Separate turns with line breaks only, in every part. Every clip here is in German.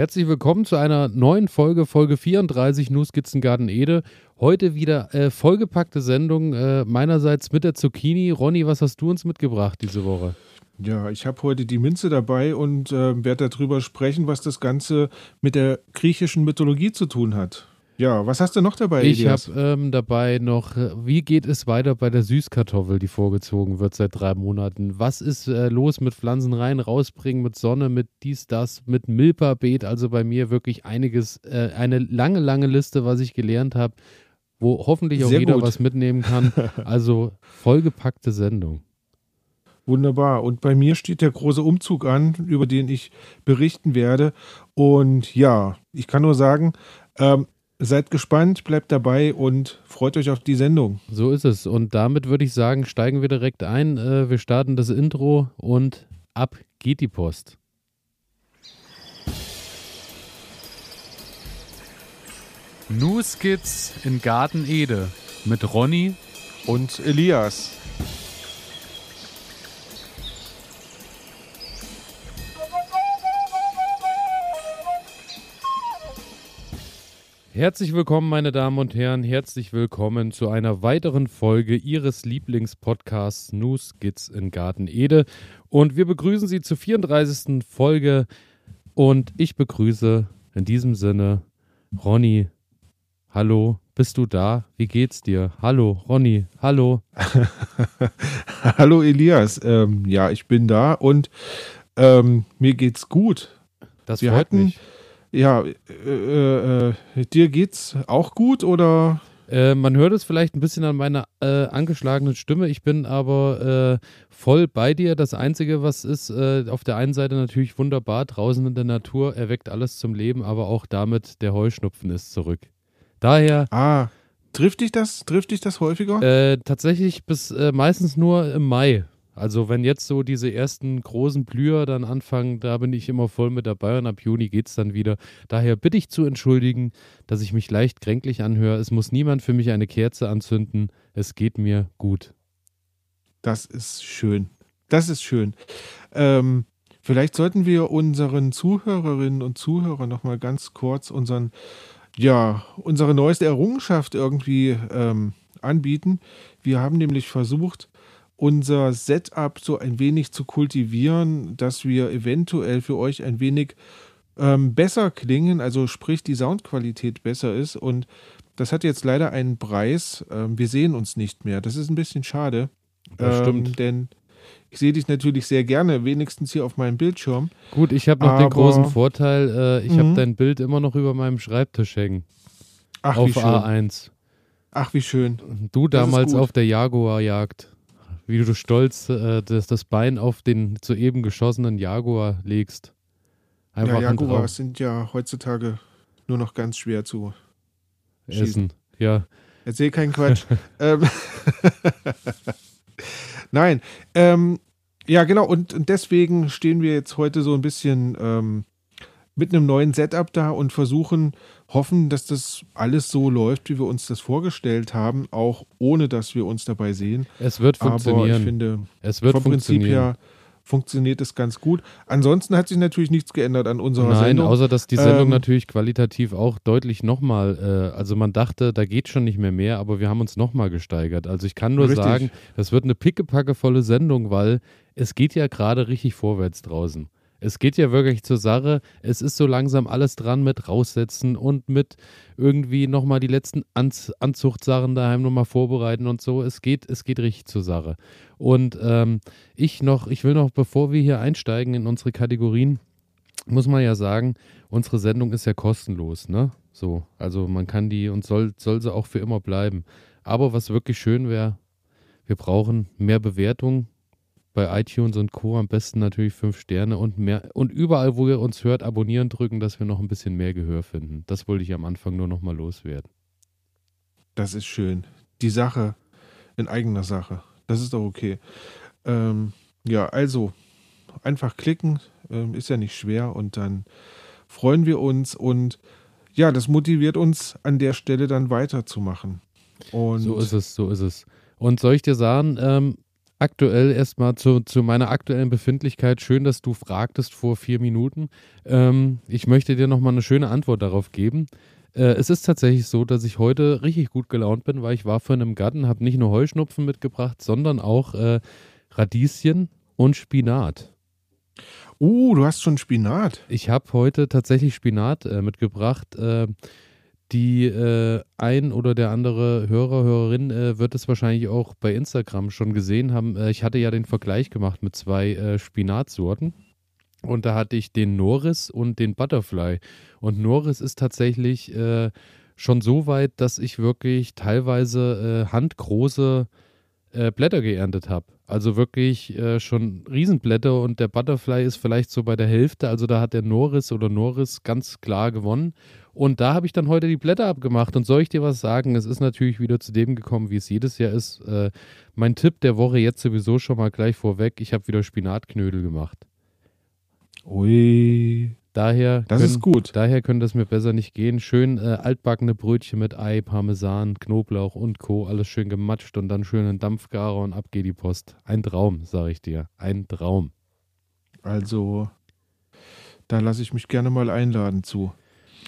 Herzlich willkommen zu einer neuen Folge, Folge 34 Nu Skizzengarten Ede. Heute wieder äh, vollgepackte Sendung äh, meinerseits mit der Zucchini. Ronny, was hast du uns mitgebracht diese Woche?
Ja, ich habe heute die Minze dabei und äh, werde darüber sprechen, was das Ganze mit der griechischen Mythologie zu tun hat. Ja, was hast du noch dabei?
Ich habe ähm, dabei noch, äh, wie geht es weiter bei der Süßkartoffel, die vorgezogen wird seit drei Monaten? Was ist äh, los mit Pflanzen rein, rausbringen, mit Sonne, mit dies, das, mit Milperbeet? Also bei mir wirklich einiges, äh, eine lange, lange Liste, was ich gelernt habe, wo hoffentlich auch
Sehr
jeder
gut.
was mitnehmen kann. Also vollgepackte Sendung.
Wunderbar. Und bei mir steht der große Umzug an, über den ich berichten werde. Und ja, ich kann nur sagen, ähm, seid gespannt, bleibt dabei und freut euch auf die Sendung.
So ist es. Und damit würde ich sagen, steigen wir direkt ein. Äh, wir starten das Intro und ab geht die Post.
Nu Skits in Garten Ede mit Ronny
Und Elias.
Herzlich willkommen, meine Damen und Herren. Herzlich willkommen zu einer weiteren Folge Ihres Lieblingspodcasts New Skits in Garten Ede. Und wir begrüßen Sie zur 34. Folge. Und ich begrüße in diesem Sinne Ronny. Hallo, bist du da? Wie geht's dir? Hallo, Ronny. Hallo.
Hallo Elias. Ähm, ja, ich bin da und ähm, mir geht's gut.
Das
Wir
freut
hatten-
mich.
Ja, äh, äh, dir geht's auch gut oder?
Äh, man hört es vielleicht ein bisschen an meiner äh, angeschlagenen Stimme. Ich bin aber äh, voll bei dir. Das Einzige, was ist, äh, auf der einen Seite natürlich wunderbar, draußen in der Natur erweckt alles zum Leben, aber auch damit der Heuschnupfen ist zurück. Daher
Ah, trifft dich das? Trifft dich das häufiger?
äh, tatsächlich bis meistens nur im Mai. Also wenn jetzt so diese ersten großen Blüher dann anfangen, da bin ich immer voll mit dabei und ab Juni geht es dann wieder. Daher bitte ich zu entschuldigen, dass ich mich leicht kränklich anhöre. Es muss niemand für mich eine Kerze anzünden. Es geht mir gut.
Das ist schön. Das ist schön. Ähm, vielleicht sollten wir unseren Zuhörerinnen und Zuhörern noch mal ganz kurz unseren, ja, unsere neueste Errungenschaft irgendwie ähm, anbieten. Wir haben nämlich versucht, unser Setup so ein wenig zu kultivieren, dass wir eventuell für euch ein wenig ähm, besser klingen, also sprich die Soundqualität besser ist. Und das hat jetzt leider einen Preis. Ähm, wir sehen uns nicht mehr. Das ist ein bisschen schade.
Das
Ähm,
stimmt.
denn ich sehe dich natürlich sehr gerne, wenigstens hier auf meinem Bildschirm.
Gut, ich habe noch den großen Vorteil, äh, ich habe
Mhm.
dein Bild immer noch über meinem Schreibtisch hängen.
Ach, wie
auf
schön.
A1.
Ach, wie schön.
Du damals auf der Jaguar-Jagd. Wie du stolz äh, das, das Bein auf den soeben geschossenen Jaguar legst. Einfach
ja. Jaguars sind ja heutzutage nur noch ganz schwer zu schießen.
Essen. Ja,
Erzähl keinen Quatsch. ähm, Nein, ähm, ja genau, und, und deswegen stehen wir jetzt heute so ein bisschen ähm, mit einem neuen Setup da und versuchen, hoffen, dass das alles so läuft, wie wir uns das vorgestellt haben, auch ohne dass wir uns dabei sehen.
es wird
Aber ich
funktionieren.
finde,
es wird
vom Prinzip
funktionieren.
her funktioniert es ganz gut. Ansonsten hat sich natürlich nichts geändert an unserer
Nein,
Sendung.
außer dass die Sendung
Ähm,
natürlich qualitativ auch deutlich nochmal, äh, also man dachte, da geht schon nicht mehr mehr, aber wir haben uns nochmal gesteigert. Also ich kann nur
Richtig.
sagen, das wird eine pickepackevolle Sendung, weil es geht ja gerade richtig vorwärts draußen. Es geht ja wirklich zur Sache. Es ist so langsam alles dran mit raussetzen und mit irgendwie nochmal die letzten Anz Anzuchtsachen daheim nochmal vorbereiten und so. Es geht, es geht richtig zur Sache. Und ähm, ich noch, ich will noch, bevor wir hier einsteigen in unsere Kategorien, muss man ja sagen, unsere Sendung ist ja kostenlos, ne? So, also man kann die und soll, soll sie auch für immer bleiben. Aber was wirklich schön wäre, wir brauchen mehr Bewertung bei iTunes und Co. Am besten natürlich fünf Sterne und mehr und überall, wo ihr uns hört, abonnieren drücken, dass wir noch ein bisschen mehr Gehör finden. Das wollte ich am Anfang nur noch mal loswerden.
Das ist schön. Die Sache in eigener Sache. Das ist doch okay. Ähm, ja, also einfach klicken, ähm, ist ja nicht schwer und dann freuen wir uns und ja, das motiviert uns an der Stelle dann weiterzumachen. Und
So ist es, so ist es. Und soll ich dir sagen, ähm, aktuell erstmal zu, zu meiner aktuellen Befindlichkeit. Schön, dass du fragtest vor vier Minuten. Ähm, ich möchte dir nochmal eine schöne Antwort darauf geben. Äh, es ist tatsächlich so, dass ich heute richtig gut gelaunt bin, weil ich war vor einem Garten, habe nicht nur Heuschnupfen mitgebracht, sondern auch äh, Radieschen und Spinat.
Uh, du hast schon Spinat.
Ich habe heute tatsächlich Spinat äh, mitgebracht. Die äh, ein oder der andere Hörer, Hörerin äh, wird es wahrscheinlich auch bei Instagram schon gesehen haben. Äh, ich hatte ja den Vergleich gemacht mit zwei äh, Spinatsorten. Und da hatte ich den Norris und den Butterfly. Und Norris ist tatsächlich äh, schon so weit, dass ich wirklich teilweise äh, handgroße Blätter geerntet habe. Also wirklich schon Riesenblätter und der Butterfly ist vielleicht so bei der Hälfte. Also da hat der Norris oder Norris ganz klar gewonnen. Und da habe ich dann heute die Blätter abgemacht. Und soll ich dir was sagen? Es ist natürlich wieder zu dem gekommen, wie es jedes Jahr ist. Äh, mein Tipp der Woche jetzt sowieso schon mal gleich vorweg. Ich habe wieder Spinatknödel gemacht.
Ui.
Daher
das
können,
ist gut.
Daher könnte es mir besser nicht gehen. Schön äh, altbackene Brötchen mit Ei, Parmesan, Knoblauch und Co. Alles schön gematscht und dann schön in Dampfgarer und ab geht die Post. Ein Traum, sage ich dir. Ein Traum.
Also, da lasse ich mich gerne mal einladen zu.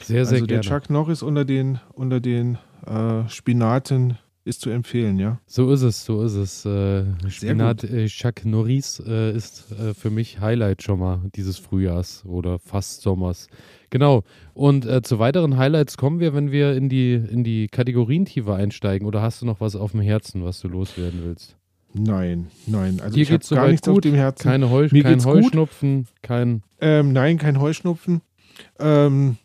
Sehr, sehr
also
gerne.
der Chuck Norris unter den, unter den äh, Spinaten ist zu empfehlen, ja?
So ist es, so ist es. Äh, Spinat äh, Chuck Norris äh, ist äh, für mich Highlight schon mal dieses Frühjahrs oder fast Sommers. Genau. Und äh, zu weiteren Highlights kommen wir, wenn wir in die, in die Kategorien tiefer einsteigen. Oder hast du noch was auf dem Herzen, was du loswerden willst?
Nein, nein. Also
Hier
ich
geht's
gar nichts
gut.
auf dem Herzen.
Keine Heu
Mir
kein
geht's gut.
Heuschnupfen, kein.
Ähm, nein, kein Heuschnupfen. Ähm,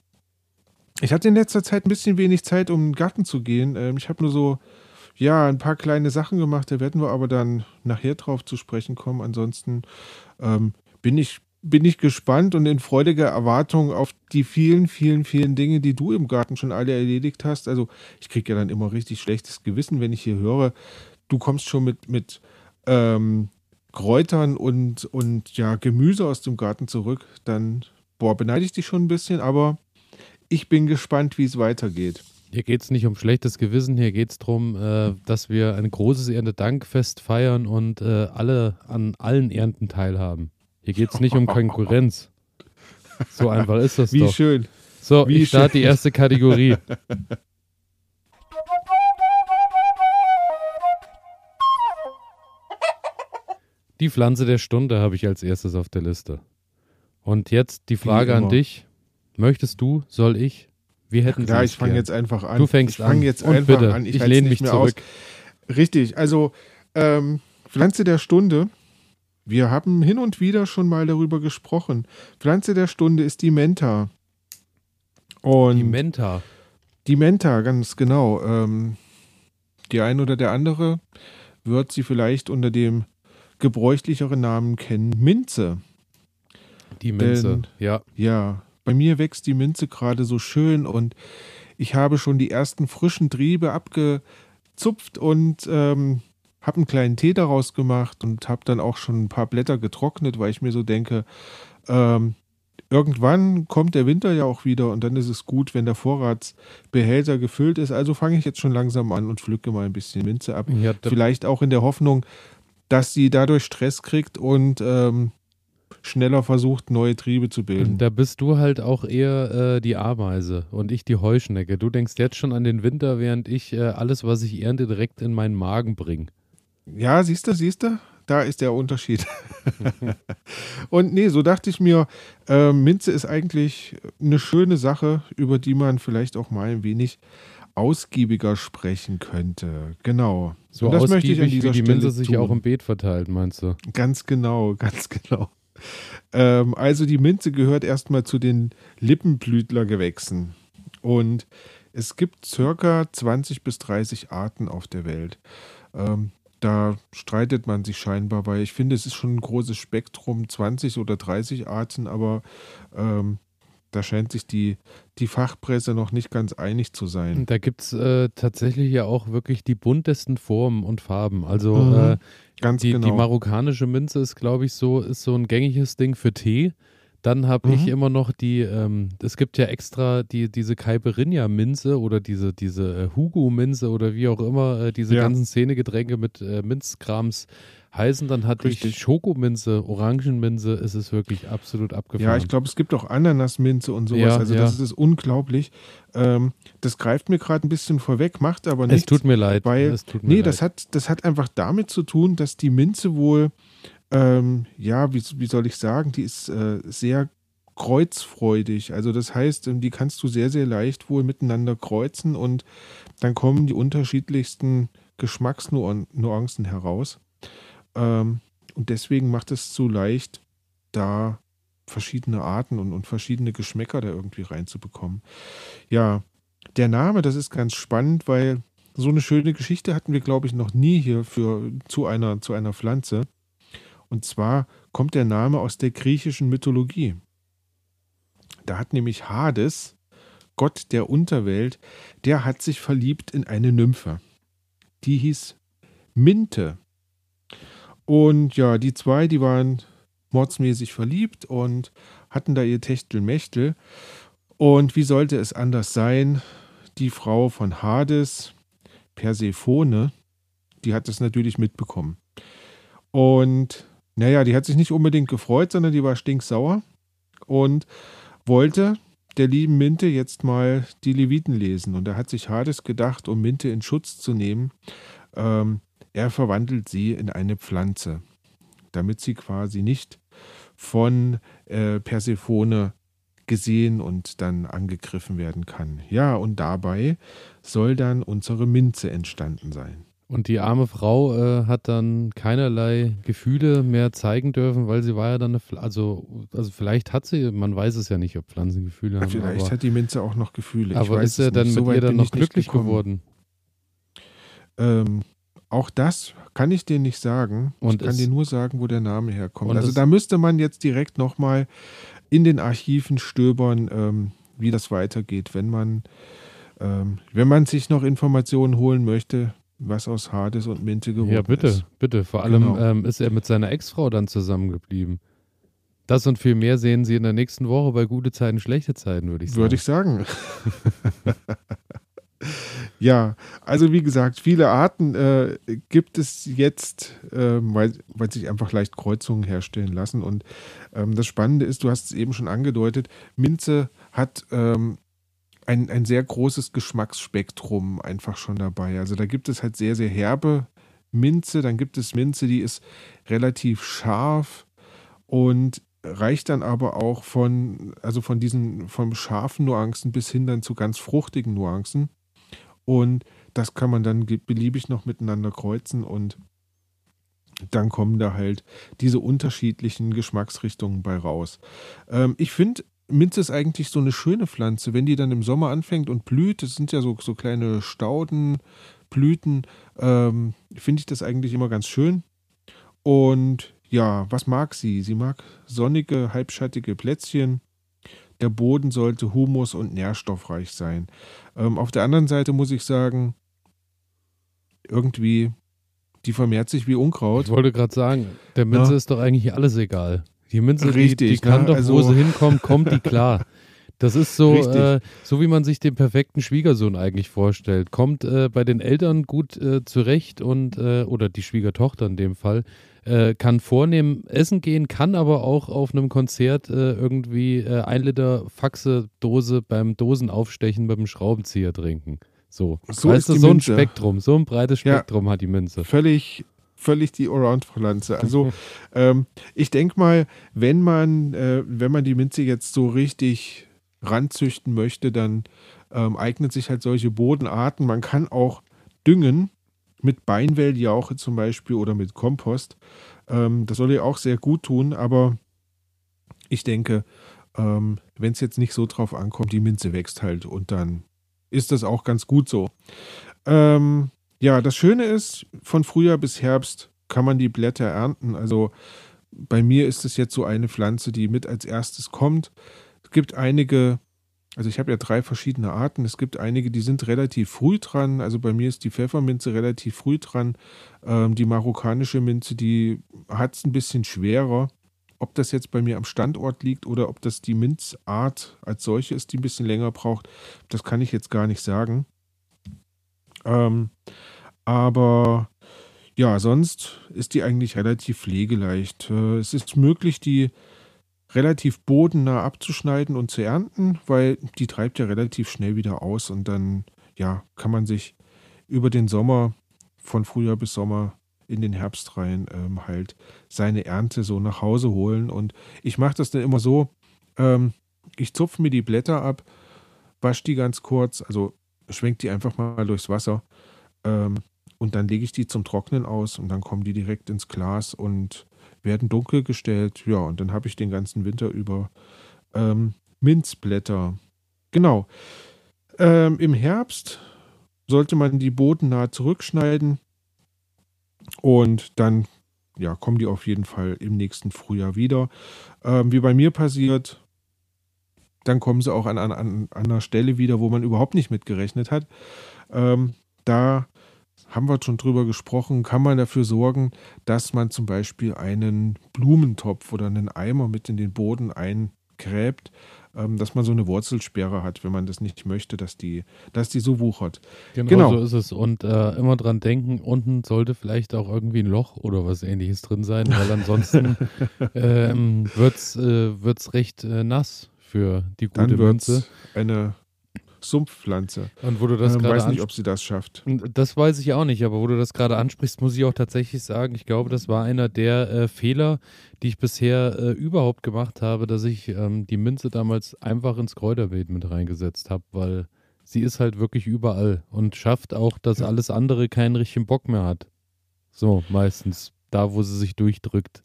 ich hatte in letzter Zeit ein bisschen wenig Zeit, um in den Garten zu gehen. Ähm, ich habe nur so, ja, ein paar kleine Sachen gemacht. Da werden wir aber dann nachher drauf zu sprechen kommen. Ansonsten ähm, bin ich bin ich gespannt und in freudiger Erwartung auf die vielen, vielen, vielen Dinge, die du im Garten schon alle erledigt hast. Also ich kriege ja dann immer richtig schlechtes Gewissen, wenn ich hier höre, du kommst schon mit, mit ähm, Kräutern und, und ja, Gemüse aus dem Garten zurück. Dann, boah, beneide ich dich schon ein bisschen, aber ich bin gespannt, wie es weitergeht.
Hier geht es nicht um schlechtes Gewissen, hier geht es darum, äh, dass wir ein großes Erntedankfest feiern und äh, alle an allen Ernten teilhaben. Hier geht es nicht um Konkurrenz. So einfach ist das
Wie
doch.
schön.
So,
wie
ich starte die erste Kategorie. Die Pflanze der Stunde habe ich als erstes auf der Liste. Und jetzt die Frage an dich. Möchtest du, soll ich? Wir hätten
Ja, ich fange jetzt einfach an.
Du fängst
ich fange
an.
jetzt
Und
einfach
bitte,
an.
ich
halt's
lehne mich
mehr aus.
zurück.
Richtig, also ähm, Pflanze der Stunde. Wir haben hin und wieder schon mal darüber gesprochen. Pflanze der Stunde ist die Menta. Und
Die Menta.
Die Menta, ganz genau. Ähm, die ein oder der andere wird sie vielleicht unter dem gebräuchlicheren Namen kennen, Minze.
Die Minze.
Denn-
ja.
Ja, bei mir wächst die Minze gerade so schön und ich habe schon die ersten frischen Triebe abgezupft und ähm, habe einen kleinen Tee daraus gemacht und habe dann auch schon ein paar Blätter getrocknet, weil ich mir so denke, ähm, irgendwann kommt der Winter ja auch wieder und dann ist es gut, wenn der Vorratsbehälter gefüllt ist. Also fange ich jetzt schon langsam an und pflücke mal ein bisschen Minze ab.
ja
Vielleicht auch in der Hoffnung, dass sie dadurch Stress kriegt und ähm, schneller versucht, neue Triebe zu bilden.
da bist du halt auch eher äh, die Ameise und ich die Heuschnecke. Du denkst jetzt schon an den Winter, während ich äh, alles, was ich ernte, direkt in meinen Magen bringe.
Ja, siehst du, siehst du? Da ist der Unterschied. und nee, so dachte ich mir, äh, Minze ist eigentlich eine schöne Sache, über die man vielleicht auch mal ein wenig ausgiebiger sprechen könnte. Genau.
So
Und das möchte ich an dieser
wie die
Stelle
Minze sich
tun.
auch im Beet verteilt, meinst du?
Ganz genau, ganz genau. Ähm, also die Minze gehört erstmal zu den Lippenblütlergewächsen. Und es gibt circa 20 bis 30 Arten auf der Welt. Ähm, da streitet man sich scheinbar, weil ich finde, es ist schon ein großes Spektrum, 20 oder 30 Arten, aber ähm, da scheint sich die, die Fachpresse noch nicht ganz einig zu sein.
Da gibt es äh, tatsächlich ja auch wirklich die buntesten Formen und Farben. Also
Mhm,
äh,
Ganz
die,
genau.
die marokkanische Minze ist, glaube ich, so, ist so ein gängiges Ding für Tee. Dann habe ich
Mhm.
immer noch die, ähm, es gibt ja extra die, diese Caipirinha-Minze oder diese, diese äh, Hugo-Minze oder wie auch immer, äh, diese
Ja.
ganzen Szenegetränke mit äh, Minzkrams heißen, dann hatte
Richtig.
ich Schokominze, Orangenminze, es ist wirklich absolut abgefahren.
Ja, ich glaube, es gibt auch Ananasminze und sowas.
Ja,
also
ja.
das ist unglaublich. Ähm, das greift mir gerade ein bisschen vorweg, macht aber
es
nichts.
tut mir leid.
weil-
es tut mir
Nee,
leid.
das hat, das hat einfach damit zu tun, dass die Minze wohl, ähm, ja, wie, wie soll ich sagen, die ist äh, sehr kreuzfreudig. Also das heißt, ähm, die kannst du sehr, sehr leicht wohl miteinander kreuzen und dann kommen die unterschiedlichsten Geschmacksnuancen heraus. Ähm, und deswegen macht es so leicht, da verschiedene Arten und, und verschiedene Geschmäcker da irgendwie reinzubekommen. Ja, der Name, das ist ganz spannend, weil so eine schöne Geschichte hatten wir, glaube ich, noch nie hier für, zu, einer, zu einer Pflanze. Und zwar kommt der Name aus der griechischen Mythologie. Da hat nämlich Hades, Gott der Unterwelt, der hat sich verliebt in eine Nymphe. Die hieß Minte. Und ja, die zwei, die waren mordsmäßig verliebt und hatten da ihr Techtelmechtel. Und wie sollte es anders sein? Die Frau von Hades, Persephone, die hat das natürlich mitbekommen. Und naja, die hat sich nicht unbedingt gefreut, sondern die war stinksauer und wollte der lieben Minte jetzt mal die Leviten lesen. Und da hat sich Hades gedacht, um Minte in Schutz zu nehmen, ähm, er verwandelt sie in eine Pflanze, damit sie quasi nicht von äh, Persephone gesehen und dann angegriffen werden kann. Ja, und dabei soll dann unsere Minze entstanden sein.
Und die arme Frau äh, hat dann keinerlei Gefühle mehr zeigen dürfen, weil sie war ja dann eine, Pfl- also, also vielleicht hat sie, man weiß es ja nicht, ob Pflanzen Gefühle haben.
Vielleicht
aber
hat die Minze auch noch Gefühle.
Aber ist er dann.
So
mit
weit
ihr dann noch glücklich geworden?
Ähm, auch das kann ich dir nicht sagen.
Und
ich kann dir nur sagen, wo der Name herkommt. Also da müsste man jetzt direkt nochmal in den Archiven stöbern, ähm, wie das weitergeht, wenn man, ähm, wenn man sich noch Informationen holen möchte, was aus Hades und Minte geworden
Ja, bitte,
ist.
bitte. Vor allem
Genau.
ähm, ist er mit seiner Ex-Frau dann zusammengeblieben. Das und viel mehr sehen Sie in der nächsten Woche bei gute Zeiten, schlechte Zeiten, würde ich sagen.
Würde ich sagen. ja, also wie gesagt, viele Arten äh, gibt es jetzt, ähm, weil, weil sich einfach leicht Kreuzungen herstellen lassen. Und ähm, das Spannende ist, du hast es eben schon angedeutet, Minze hat ähm, ein, ein sehr großes Geschmacksspektrum einfach schon dabei. Also da gibt es halt sehr, sehr herbe Minze, dann gibt es Minze, die ist relativ scharf und reicht dann aber auch von, also von diesen, von scharfen Nuancen bis hin dann zu ganz fruchtigen Nuancen. Und das kann man dann beliebig noch miteinander kreuzen und dann kommen da halt diese unterschiedlichen Geschmacksrichtungen bei raus. Ähm, ich finde, Minze ist eigentlich so eine schöne Pflanze, wenn die dann im Sommer anfängt und blüht. Das sind ja so, so kleine Staudenblüten. Ähm, finde ich das eigentlich immer ganz schön. Und ja, was mag sie? Sie mag sonnige, halbschattige Plätzchen. Der Boden sollte humus- und nährstoffreich sein. Ähm, auf der anderen Seite muss ich sagen, irgendwie, die vermehrt sich wie Unkraut.
Ich wollte gerade sagen, der Minze
Ja.
ist doch eigentlich alles egal. Die Minze, die,
Richtig,
die kann
ne?
doch, wo
Also-
sie hinkommt, kommt die klar. Das ist so, äh, so wie man sich den perfekten Schwiegersohn eigentlich vorstellt. Kommt äh, bei den Eltern gut äh, zurecht und, äh, oder die Schwiegertochter in dem Fall, äh, kann vornehm essen gehen, kann aber auch auf einem Konzert äh, irgendwie äh, ein Liter Faxe-Dose beim Dosenaufstechen mit dem Schraubenzieher trinken. So,
So
weißt
ist
du, so ein
Minze.
Spektrum, so ein breites
Ja.
Spektrum hat die Minze.
Völlig, völlig die Allround-Pflanze. Also ähm, ich denke mal, wenn man, äh, wenn man die Minze jetzt so richtig ranzüchten möchte, dann ähm, eignet sich halt solche Bodenarten. Man kann auch düngen mit Beinwelljauche zum Beispiel oder mit Kompost. Ähm, das soll ja auch sehr gut tun, aber ich denke, ähm, wenn es jetzt nicht so drauf ankommt, die Minze wächst halt und dann ist das auch ganz gut so. Ähm, ja, das Schöne ist, von Frühjahr bis Herbst kann man die Blätter ernten. Also bei mir ist es jetzt so eine Pflanze, die mit als erstes kommt. Es gibt einige, also ich habe ja drei verschiedene Arten. Es gibt einige, die sind relativ früh dran. Also bei mir ist die Pfefferminze relativ früh dran. Ähm, die marokkanische Minze, die hat es ein bisschen schwerer. Ob das jetzt bei mir am Standort liegt oder ob das die Minzart als solche ist, die ein bisschen länger braucht, das kann ich jetzt gar nicht sagen. Ähm, aber ja, sonst ist die eigentlich relativ pflegeleicht. Äh, es ist möglich, die relativ bodennah abzuschneiden und zu ernten, weil die treibt ja relativ schnell wieder aus und dann ja, kann man sich über den Sommer von Frühjahr bis Sommer in den Herbst rein ähm, halt seine Ernte so nach Hause holen. Und ich mache das dann immer so, ähm, ich zupfe mir die Blätter ab, wasche die ganz kurz, also schwenke die einfach mal durchs Wasser ähm, und dann lege ich die zum Trocknen aus und dann kommen die direkt ins Glas und werden dunkel gestellt. Ja, und dann habe ich den ganzen Winter über ähm, Minzblätter. Genau. Ähm, Im Herbst sollte man die bodennah zurückschneiden und dann ja, kommen die auf jeden Fall im nächsten Frühjahr wieder. Ähm, wie bei mir passiert, dann kommen sie auch an, an, an einer Stelle wieder, wo man überhaupt nicht mitgerechnet hat. Ähm, da haben wir schon drüber gesprochen, kann man dafür sorgen, dass man zum Beispiel einen Blumentopf oder einen Eimer mit in den Boden eingräbt, ähm, dass man so eine Wurzelsperre hat, wenn man das nicht möchte, dass die, dass die so wuchert.
Genau, genau. so ist es. Und äh, immer dran denken, unten sollte vielleicht auch irgendwie ein Loch oder was ähnliches drin sein, weil ansonsten ähm, wird es äh, recht äh, nass für die gute
Dann
Münze.
Eine Sumpfpflanze.
Und wo du das
ähm,
gerade
weiß nicht, ob sie das schafft.
Das weiß ich auch nicht, aber wo du das gerade ansprichst, muss ich auch tatsächlich sagen, ich glaube, das war einer der äh, Fehler, die ich bisher äh, überhaupt gemacht habe, dass ich ähm, die Minze damals einfach ins Kräuterbeet mit reingesetzt habe, weil sie ist halt wirklich überall und schafft auch, dass ja. alles andere keinen richtigen Bock mehr hat. So, meistens. Da, wo sie sich durchdrückt.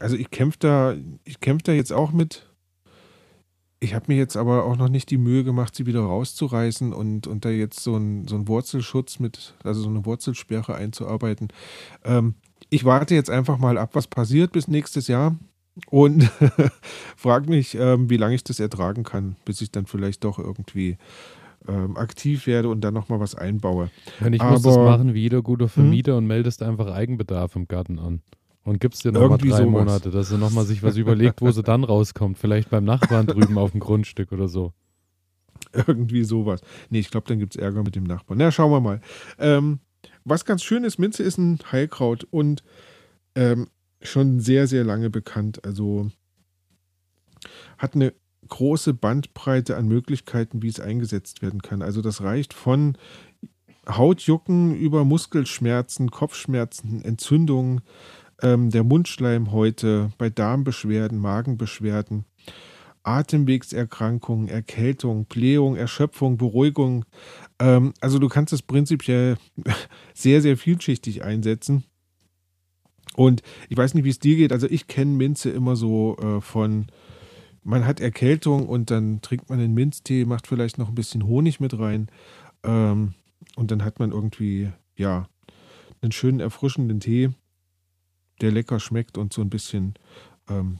Also ich kämpfe da, ich kämpfe da jetzt auch mit ich habe mir jetzt aber auch noch nicht die Mühe gemacht, sie wieder rauszureißen und, und da jetzt so ein, so ein Wurzelschutz mit, also so eine Wurzelsperre einzuarbeiten. Ähm, ich warte jetzt einfach mal ab, was passiert bis nächstes Jahr und frage mich, ähm, wie lange ich das ertragen kann, bis ich dann vielleicht doch irgendwie ähm, aktiv werde und dann nochmal was einbaue.
Wenn ich aber, muss das machen wie jeder gute Vermieter hm? und meldest einfach Eigenbedarf im Garten an. Und gibst dir nochmal drei sowas. Monate, dass sie nochmal sich was überlegt, wo sie dann rauskommt. Vielleicht beim Nachbarn drüben auf dem Grundstück oder so.
Irgendwie sowas. Nee, ich glaube, dann gibt es Ärger mit dem Nachbarn. Na, schauen wir mal. Ähm, was ganz schön ist, Minze ist ein Heilkraut und ähm, schon sehr, sehr lange bekannt. Also hat eine große Bandbreite an Möglichkeiten, wie es eingesetzt werden kann. Also das reicht von Hautjucken über Muskelschmerzen, Kopfschmerzen, Entzündungen, ähm, der Mundschleimhäute, bei Darmbeschwerden, Magenbeschwerden, Atemwegserkrankungen, Erkältung, Blähung, Erschöpfung, Beruhigung. Ähm, also du kannst es prinzipiell sehr, sehr vielschichtig einsetzen. Und ich weiß nicht, wie es dir geht. Also ich kenne Minze immer so äh, von, man hat Erkältung und dann trinkt man einen Minztee, macht vielleicht noch ein bisschen Honig mit rein. Ähm, und dann hat man irgendwie, ja, einen schönen erfrischenden Tee der lecker schmeckt und so ein bisschen ähm,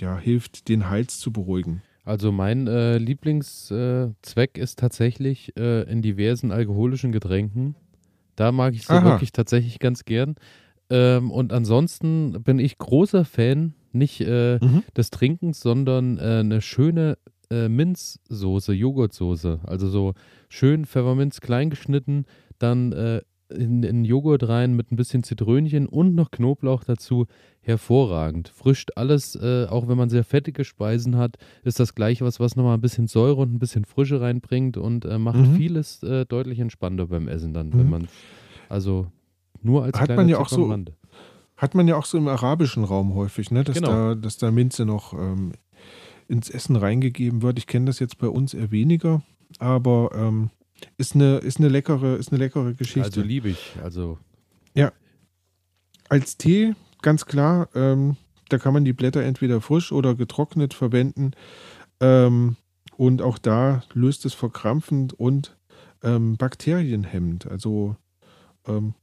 ja, hilft, den Hals zu beruhigen.
Also mein äh, Lieblingszweck äh, ist tatsächlich äh, in diversen alkoholischen Getränken. Da mag ich es wirklich tatsächlich ganz gern. Ähm, und ansonsten bin ich großer Fan nicht äh, mhm. des Trinkens, sondern äh, eine schöne äh, Minzsoße, Joghurtsoße. Also so schön Pfefferminz klein geschnitten, dann in, in Joghurt rein mit ein bisschen Zitrönchen und noch Knoblauch dazu. Hervorragend. Frischt alles, äh, auch wenn man sehr fettige Speisen hat, ist das gleiche was, was nochmal ein bisschen Säure und ein bisschen Frische reinbringt und äh, macht mhm. vieles äh, deutlich entspannter beim Essen dann, mhm. wenn man also nur als
hat man ja auch so Hat man ja auch so im arabischen Raum häufig, ne? dass, genau. da, dass da Minze noch ähm, ins Essen reingegeben wird. Ich kenne das jetzt bei uns eher weniger, aber ähm, ist eine, ist eine leckere, ist eine leckere Geschichte.
Also liebe ich. Also.
Ja. Als Tee, ganz klar, ähm, da kann man die Blätter entweder frisch oder getrocknet verwenden. Ähm, und auch da löst es verkrampfend und ähm, bakterienhemmend. Also ähm,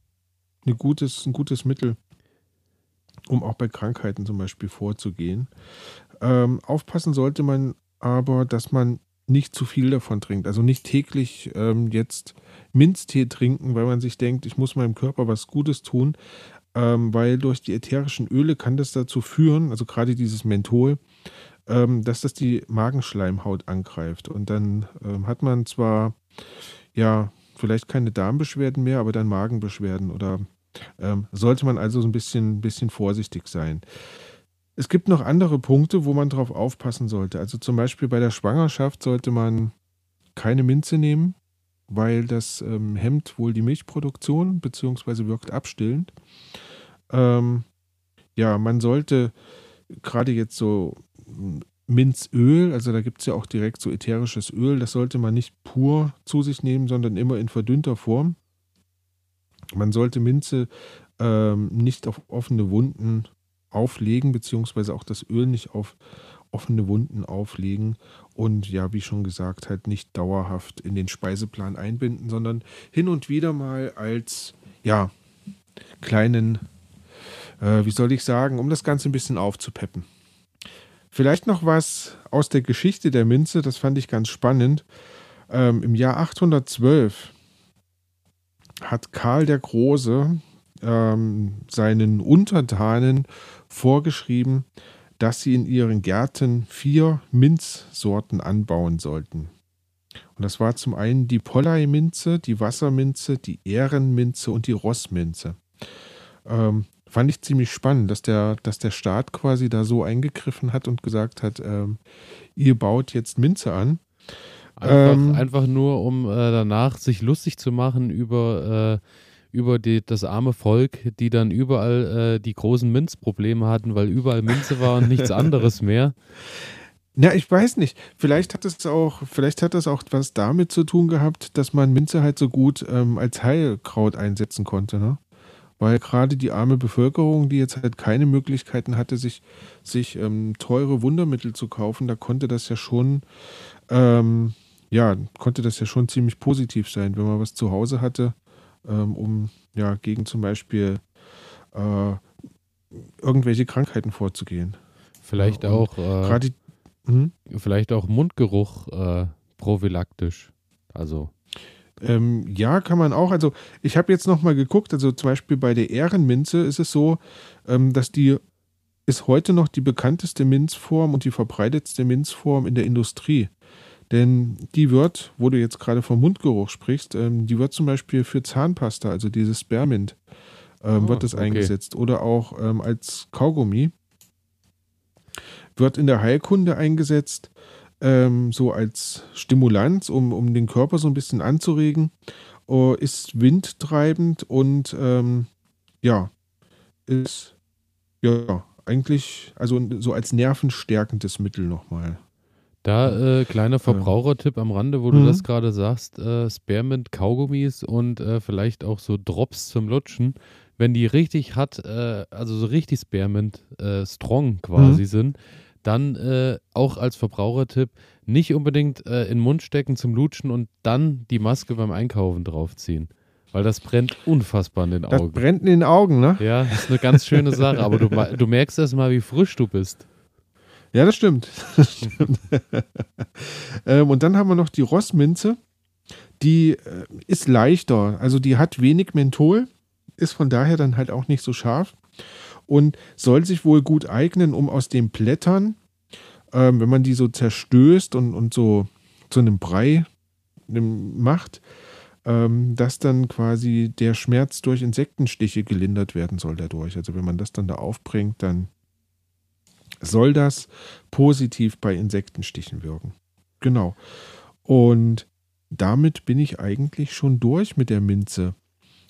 ein, gutes, ein gutes Mittel, um auch bei Krankheiten zum Beispiel vorzugehen. Ähm, aufpassen sollte man aber, dass man nicht zu viel davon trinkt. Also nicht täglich ähm, jetzt Minztee trinken, weil man sich denkt, ich muss meinem Körper was Gutes tun, ähm, weil durch die ätherischen Öle kann das dazu führen, also gerade dieses Menthol, ähm, dass das die Magenschleimhaut angreift. Und dann ähm, hat man zwar, ja, vielleicht keine Darmbeschwerden mehr, aber dann Magenbeschwerden oder Ähm, sollte man also so ein bisschen, bisschen vorsichtig sein. Es gibt noch andere Punkte, wo man drauf aufpassen sollte. Also zum Beispiel bei der Schwangerschaft sollte man keine Minze nehmen, weil das ähm, hemmt wohl die Milchproduktion bzw. wirkt abstillend. Ähm, ja, man sollte gerade jetzt so Minzöl, also da gibt es ja auch direkt so ätherisches Öl, das sollte man nicht pur zu sich nehmen, sondern immer in verdünnter Form. Man sollte Minze ähm, nicht auf offene Wunden auflegen, beziehungsweise auch das Öl nicht auf offene Wunden auflegen und ja, wie schon gesagt, halt nicht dauerhaft in den Speiseplan einbinden, sondern hin und wieder mal als, ja, kleinen, äh, wie soll ich sagen, um das Ganze ein bisschen aufzupeppen. Vielleicht noch was aus der Geschichte der Minze, das fand ich ganz spannend. Ähm, Im Jahr 812 hat Karl der Große ähm, seinen Untertanen vorgeschrieben, dass sie in ihren Gärten vier Minzsorten anbauen sollten. Und das war zum einen die Pollei-Minze, die Wasserminze, die Ehrenminze und die Rossminze. Ähm, fand ich ziemlich spannend, dass der, dass der Staat quasi da so eingegriffen hat und gesagt hat, ähm, ihr baut jetzt Minze an.
Einfach, ähm, einfach nur, um äh, danach sich lustig zu machen über äh, über die, das arme Volk, die dann überall äh, die großen Minzprobleme hatten, weil überall Minze war und nichts anderes mehr.
Ja, ich weiß nicht. Vielleicht hat es auch, vielleicht hat das auch was damit zu tun gehabt, dass man Minze halt so gut ähm, als Heilkraut einsetzen konnte, ne? Weil gerade die arme Bevölkerung, die jetzt halt keine Möglichkeiten hatte, sich, sich ähm, teure Wundermittel zu kaufen, da konnte das ja schon, ähm, ja, konnte das ja schon ziemlich positiv sein, wenn man was zu Hause hatte, ähm, um ja gegen zum Beispiel äh, irgendwelche Krankheiten vorzugehen.
Vielleicht ja, auch äh, hm? vielleicht auch Mundgeruch äh, prophylaktisch. Also
ähm, ja, kann man auch. Also ich habe jetzt noch mal geguckt. Also zum Beispiel bei der Ehrenminze ist es so, ähm, dass die ist heute noch die bekannteste Minzform und die verbreitetste Minzform in der Industrie. Denn die wird, wo du jetzt gerade vom Mundgeruch sprichst, ähm, die wird zum Beispiel für Zahnpasta, also dieses Spermint, ähm, oh, wird das okay. eingesetzt. Oder auch ähm, als Kaugummi. Wird in der Heilkunde eingesetzt, ähm, so als Stimulanz, um, um den Körper so ein bisschen anzuregen. Uh, ist windtreibend und ähm, ja, ist ja eigentlich, also so als nervenstärkendes Mittel nochmal.
Da äh, kleiner Verbrauchertipp am Rande, wo du mhm. das gerade sagst, äh, Spearmint Kaugummis und äh, vielleicht auch so Drops zum Lutschen, wenn die richtig hat, äh, also so richtig Spearmint äh, strong quasi mhm. sind, dann äh, auch als Verbrauchertipp nicht unbedingt äh, in den Mund stecken zum Lutschen und dann die Maske beim Einkaufen draufziehen. Weil das brennt unfassbar in den Augen. Das
brennt in den Augen, ne?
Ja, das ist eine ganz schöne Sache, aber du, du merkst erst mal, wie frisch du bist.
Ja, das stimmt. Das stimmt. ähm, und dann haben wir noch die Rossminze. Die äh, ist leichter. Also die hat wenig Menthol, ist von daher dann halt auch nicht so scharf und soll sich wohl gut eignen, um aus den Blättern, ähm, wenn man die so zerstößt und, und so zu einem Brei macht, ähm, dass dann quasi der Schmerz durch Insektenstiche gelindert werden soll dadurch. Also wenn man das dann da aufbringt, dann soll das positiv bei Insektenstichen wirken. Genau. Und damit bin ich eigentlich schon durch mit der Minze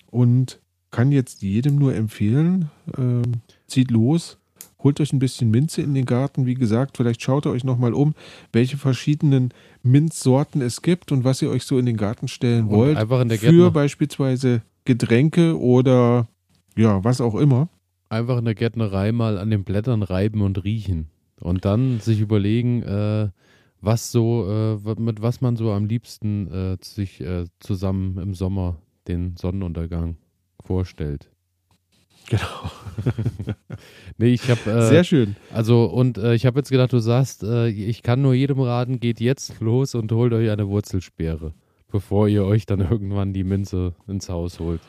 und kann jetzt jedem nur empfehlen, äh, zieht los, holt euch ein bisschen Minze in den Garten. Wie gesagt, vielleicht schaut ihr euch nochmal um, welche verschiedenen Minzsorten es gibt und was ihr euch so in den Garten stellen und wollt.
Einfach in der
für beispielsweise Getränke oder ja, was auch immer
einfach in der Gärtnerei mal an den Blättern reiben und riechen. Und dann sich überlegen, äh, was so, äh, mit was man so am liebsten äh, sich äh, zusammen im Sommer den Sonnenuntergang vorstellt.
Genau.
nee, ich habe. Äh,
Sehr schön.
Also, und äh, ich habe jetzt gedacht, du sagst, ich kann nur jedem raten, geht jetzt los und holt euch eine Wurzelsperre, bevor ihr euch dann irgendwann die Minze ins Haus holt.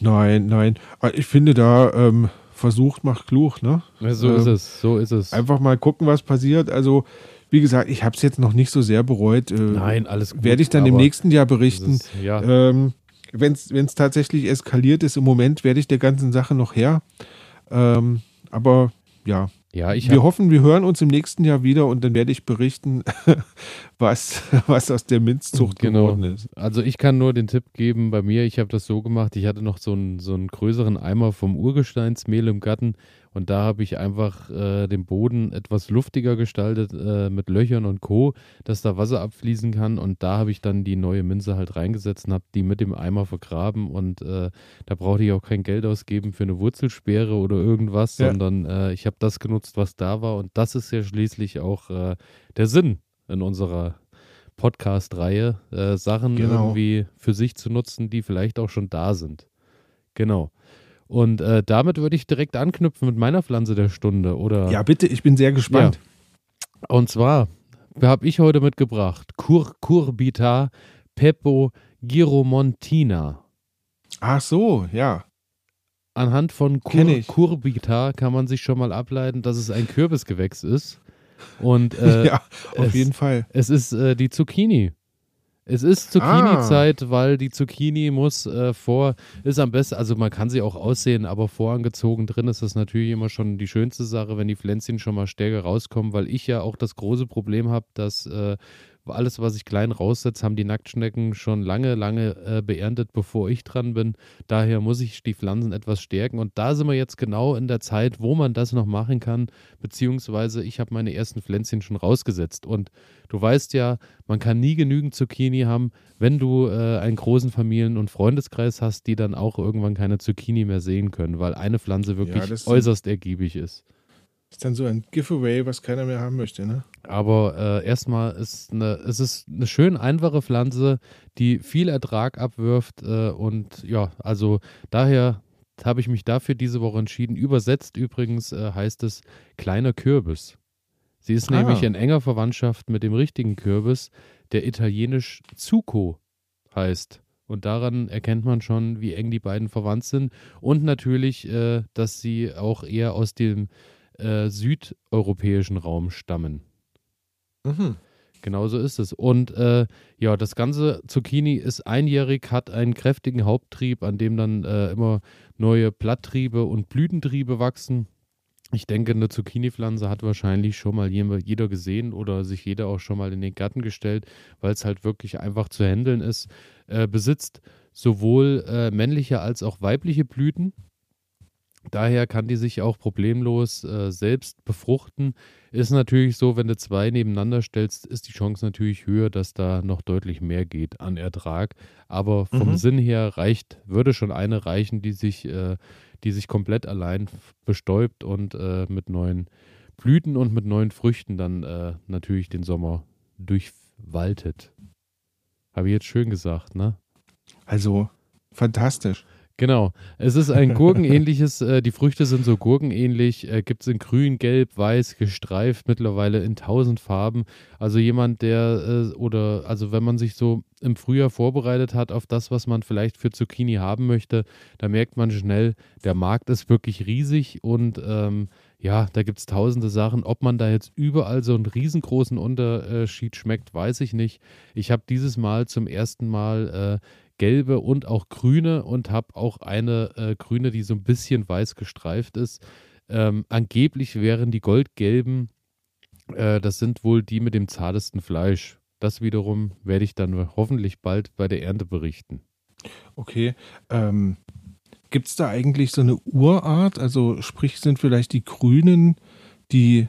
Nein, nein. Ich finde da, ähm, versucht macht klug, ne?
So ähm, ist es, so ist es.
Einfach mal gucken, was passiert. Also, wie gesagt, ich habe es jetzt noch nicht so sehr bereut. Äh,
Nein, alles gut.
Werde ich dann im nächsten Jahr berichten.
Ist, ja.
ähm, wenn es tatsächlich eskaliert ist, im Moment werde ich der ganzen Sache noch her. Ähm, aber ja,
Ja, ich
wir hoffen, wir hören uns im nächsten Jahr wieder und dann werde ich berichten, was, was aus der Minzzucht
Genau.
geworden ist.
Also ich kann nur den Tipp geben, bei mir, ich habe das so gemacht, ich hatte noch so einen, so einen größeren Eimer vom Urgesteinsmehl im Garten und da habe ich einfach äh, den Boden etwas luftiger gestaltet äh, mit Löchern und Co., dass da Wasser abfließen kann und da habe ich dann die neue Minze halt reingesetzt und habe die mit dem Eimer vergraben und äh, da brauchte ich auch kein Geld ausgeben für eine Wurzelsperre oder irgendwas,
Ja.
sondern äh, ich habe das genutzt, was da war und das ist ja schließlich auch äh, der Sinn in unserer Podcast-Reihe, äh, Sachen
Genau.
irgendwie für sich zu nutzen, die vielleicht auch schon da sind. Genau. Und äh, damit würde ich direkt anknüpfen mit meiner Pflanze der Stunde, oder?
Ja, bitte, ich bin sehr gespannt.
Und zwar habe ich heute mitgebracht Curcurbita Pepo giromontina.
Ach so, ja.
Anhand von
Kenn ich.
Curcurbita kann man sich schon mal ableiten, dass es ein Kürbisgewächs ist. Und äh,
ja, auf
es-
jeden Fall.
Es ist äh, die Zucchini. Es ist Zucchini-Zeit, weil die Zucchini muss äh, vor, ist am besten, also man kann sie auch aussehen, aber vorangezogen drin ist das natürlich immer schon die schönste Sache, wenn die Pflänzchen schon mal stärker rauskommen, weil ich ja auch das große Problem habe, dass äh, alles, was ich klein raussetze, haben die Nacktschnecken schon lange, lange äh, beerntet, bevor ich dran bin. Daher muss ich die Pflanzen etwas stärken und da sind wir jetzt genau in der Zeit, wo man das noch machen kann, beziehungsweise ich habe meine ersten Pflänzchen schon rausgesetzt und Du weißt ja, man kann nie genügend Zucchini haben, wenn du äh, einen großen Familien- und Freundeskreis hast, die dann auch irgendwann keine Zucchini mehr sehen können, weil eine Pflanze wirklich
sind-
äußerst ergiebig ist.
Ist dann so ein Giveaway, was keiner mehr haben möchte, ne?
Aber äh, erstmal ist eine, es ist eine schön einfache Pflanze, die viel Ertrag abwirft äh, und ja, also daher habe ich mich dafür diese Woche entschieden. Übersetzt übrigens äh, heißt es kleiner Kürbis. Sie ist
Ah.
nämlich in enger Verwandtschaft mit dem richtigen Kürbis, der italienisch Zucco heißt. Und daran erkennt man schon, wie eng die beiden verwandt sind. Und natürlich, äh, dass sie auch eher aus dem äh, südeuropäischen Raum stammen.
Mhm.
Genau so ist es. Und äh, ja, das ganze Zucchini ist einjährig, hat einen kräftigen Haupttrieb, an dem dann äh, immer neue Blatttriebe und Blütentriebe wachsen. Ich denke, eine Zucchini-Pflanze hat wahrscheinlich schon mal jeder gesehen oder sich jeder auch schon mal in den Garten gestellt, weil es halt wirklich einfach zu handeln ist. Äh, besitzt sowohl äh, männliche als auch weibliche Blüten. Daher kann die sich auch problemlos äh, selbst befruchten. Ist natürlich so, wenn du zwei nebeneinander stellst, ist die Chance natürlich höher, dass da noch deutlich mehr geht an Ertrag. Aber vom
Mhm.
Sinn her reicht, würde schon eine reichen, die sich, äh, die sich komplett allein bestäubt und äh, mit neuen Blüten und mit neuen Früchten dann äh, natürlich den Sommer durchwaltet. Habe ich jetzt schön gesagt, ne?
Also, fantastisch.
Genau. Es ist ein gurkenähnliches, äh, die Früchte sind so gurkenähnlich, äh, gibt es in grün, gelb, weiß, gestreift, mittlerweile in tausend Farben. Also jemand, der, äh, oder, also wenn man sich so im Frühjahr vorbereitet hat auf das, was man vielleicht für Zucchini haben möchte, da merkt man schnell, der Markt ist wirklich riesig und ähm, ja, da gibt es tausende Sachen. Ob man da jetzt überall so einen riesengroßen Unterschied schmeckt, weiß ich nicht. Ich habe dieses Mal zum ersten Mal äh, gelbe und auch grüne und habe auch eine äh, grüne, die so ein bisschen weiß gestreift ist. Ähm, angeblich wären die goldgelben, äh, das sind wohl die mit dem zartesten Fleisch. Das wiederum werde ich dann hoffentlich bald bei der Ernte berichten.
Okay. Ähm, Gibt es da eigentlich so eine Urart? Also, sprich, sind vielleicht die Grünen die,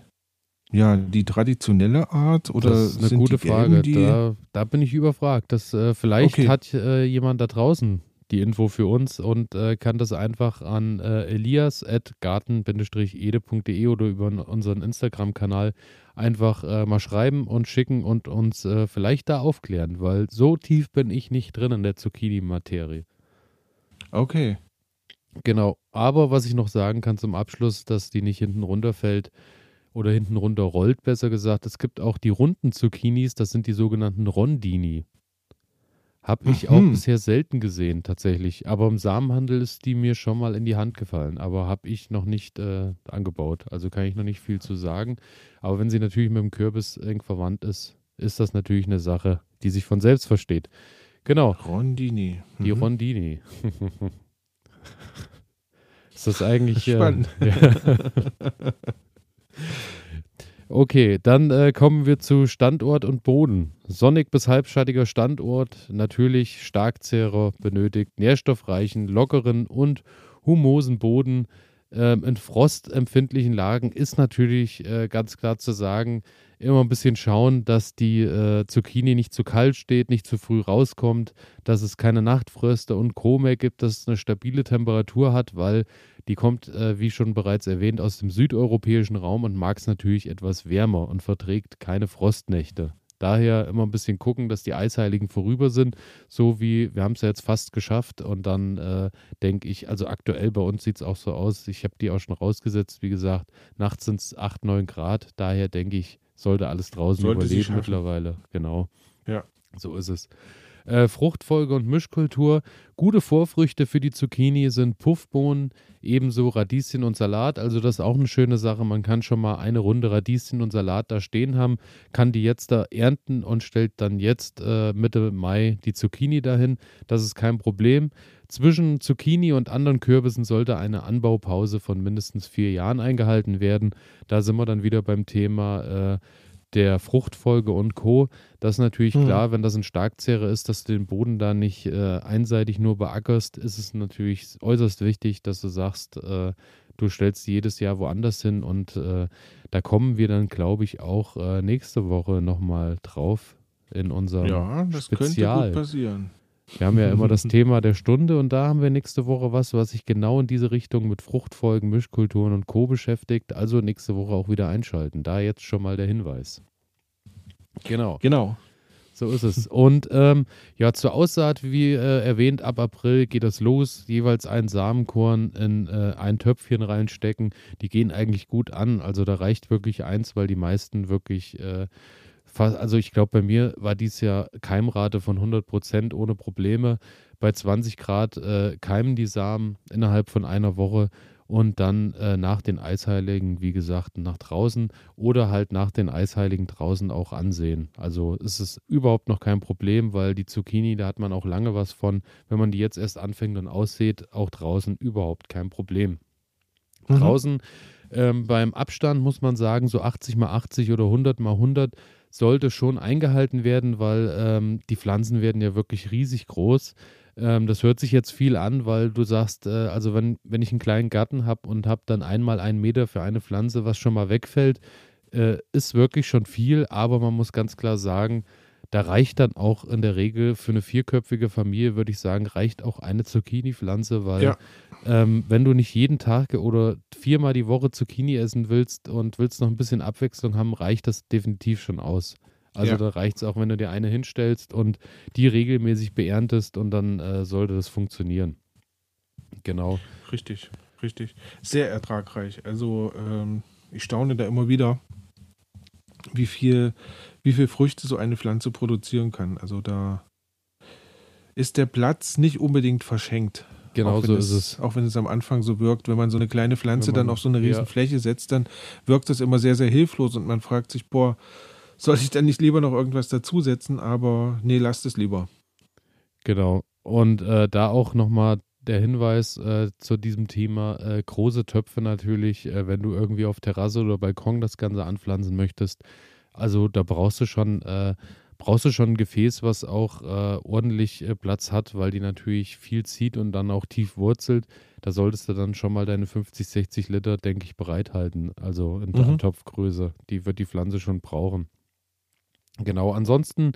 ja, die traditionelle Art? Oder
das ist eine
sind
gute
die
Frage.
Die,
Da, da bin ich überfragt. Das, äh, vielleicht
Okay.
hat äh, jemand da draußen die Info für uns und äh, kann das einfach an äh, elias.garten-ede.de oder über unseren Instagram-Kanal einfach äh, mal schreiben und schicken und uns äh, vielleicht da aufklären, weil so tief bin ich nicht drin in der Zucchini-Materie.
Okay.
Genau. Aber was ich noch sagen kann zum Abschluss, dass die nicht hinten runterfällt oder hinten runter rollt, besser gesagt. Es gibt auch die runden Zucchinis, das sind die sogenannten Rondini. Habe ich auch
Mhm.
bisher selten gesehen, tatsächlich. Aber im Samenhandel ist die mir schon mal in die Hand gefallen. Aber habe ich noch nicht äh, angebaut. Also kann ich noch nicht viel zu sagen. Aber wenn sie natürlich mit dem Kürbis eng verwandt ist, ist das natürlich eine Sache, die sich von selbst versteht. Genau.
Rondini.
Die
Mhm.
Rondini. ist das eigentlich. Äh,
Spannend.
ja. okay, dann äh, kommen wir zu Standort und Boden. Sonnig bis halbschattiger Standort, natürlich Starkzehrer benötigt, nährstoffreichen, lockeren und humosen Boden. Ähm, in frostempfindlichen Lagen ist natürlich äh, ganz klar zu sagen, immer ein bisschen schauen, dass die äh, Zucchini nicht zu kalt steht, nicht zu früh rauskommt, dass es keine Nachtfröste und Co. mehr gibt, dass es eine stabile Temperatur hat, weil die kommt, äh, wie schon bereits erwähnt, aus dem südeuropäischen Raum und mag es natürlich etwas wärmer und verträgt keine Frostnächte. Daher immer ein bisschen gucken, dass die Eisheiligen vorüber sind, so wie wir haben es ja jetzt fast geschafft und dann äh, denke ich, also aktuell bei uns sieht es auch so aus, ich habe die auch schon rausgesetzt, wie gesagt, nachts sind es 8, 9 Grad, daher denke ich, sollte alles draußen
Sollte
überleben mittlerweile, genau.
Ja.
So ist es. Äh, Fruchtfolge und Mischkultur. Gute Vorfrüchte für die Zucchini sind Puffbohnen, ebenso Radieschen und Salat. Also das ist auch eine schöne Sache. Man kann schon mal eine Runde Radieschen und Salat da stehen haben, kann die jetzt da ernten und stellt dann jetzt äh, Mitte Mai die Zucchini dahin. Das ist kein Problem. Zwischen Zucchini und anderen Kürbissen sollte eine Anbaupause von mindestens vier Jahren eingehalten werden. Da sind wir dann wieder beim Thema äh, der Fruchtfolge und Co. Das ist natürlich
Hm.
klar, wenn das ein Starkzehrer ist, dass du den Boden da nicht äh, einseitig nur beackerst, ist es natürlich äußerst wichtig, dass du sagst, äh, du stellst jedes Jahr woanders hin und äh, da kommen wir dann, glaube ich, auch äh, nächste Woche nochmal drauf in unserem
Ja, das
Spezial.
könnte gut passieren.
Wir haben ja immer das Thema der Stunde und da haben wir nächste Woche was, was sich genau in diese Richtung mit Fruchtfolgen, Mischkulturen und Co. beschäftigt. Also nächste Woche auch wieder einschalten. Da jetzt schon mal der Hinweis. Genau,
Genau.
so ist es. Und ähm, ja, zur Aussaat, wie äh, erwähnt, ab April geht das los. Jeweils ein Samenkorn in äh, ein Töpfchen reinstecken. Die gehen eigentlich gut an. Also da reicht wirklich eins, weil die meisten wirklich äh, fast, also ich glaube, bei mir war dies Jahr Keimrate von 100 Prozent ohne Probleme. Bei 20 Grad äh, keimen die Samen innerhalb von einer Woche und dann äh, nach den Eisheiligen, wie gesagt, nach draußen oder halt nach den Eisheiligen draußen auch ansehen. Also ist es überhaupt noch kein Problem, weil die Zucchini, da hat man auch lange was von. Wenn man die jetzt erst anfängt und aussät, auch draußen überhaupt kein Problem.
Mhm.
Draußen ähm, beim Abstand muss man sagen, so 80 mal 80 oder 100 mal 100 sollte schon eingehalten werden, weil ähm, die Pflanzen werden ja wirklich riesig groß. Ähm, das hört sich jetzt viel an, weil du sagst, äh, also wenn, wenn ich einen kleinen Garten habe und habe dann einmal einen Meter für eine Pflanze, was schon mal wegfällt, äh, ist wirklich schon viel, aber man muss ganz klar sagen, da reicht dann auch in der Regel für eine vierköpfige Familie, würde ich sagen, reicht auch eine Zucchini-Pflanze, weil
Ja.
ähm, wenn du nicht jeden Tag oder viermal die Woche Zucchini essen willst und willst noch ein bisschen Abwechslung haben, reicht das definitiv schon aus. Also
Ja.
da reicht es auch, wenn du dir eine hinstellst und die regelmäßig beerntest und dann äh, sollte das funktionieren. Genau.
Richtig, richtig. Sehr ertragreich. Also ähm, ich staune da immer wieder, wie viel, wie viel Früchte so eine Pflanze produzieren kann. Also da ist der Platz nicht unbedingt verschenkt.
Genau
Auch wenn
so ist es.
Auch wenn es am Anfang so wirkt, wenn man so eine kleine Pflanze
man-
dann auf so eine riesen
ja.
Fläche setzt, dann wirkt das immer sehr, sehr hilflos und man fragt sich, boah, soll ich dann nicht lieber noch irgendwas dazusetzen? Aber nee, lasst es lieber.
Genau. Und äh, da auch nochmal der Hinweis äh, zu diesem Thema, äh, große Töpfe natürlich, äh, wenn du irgendwie auf Terrasse oder Balkon das Ganze anpflanzen möchtest. Also da brauchst du schon, äh, brauchst du schon ein Gefäß, was auch äh, ordentlich äh, Platz hat, weil die natürlich viel zieht und dann auch tief wurzelt. Da solltest du dann schon mal deine 50, 60 Liter, denke ich, bereithalten. Also in der
Mhm.
Topfgröße. Die wird die Pflanze schon brauchen. Genau, ansonsten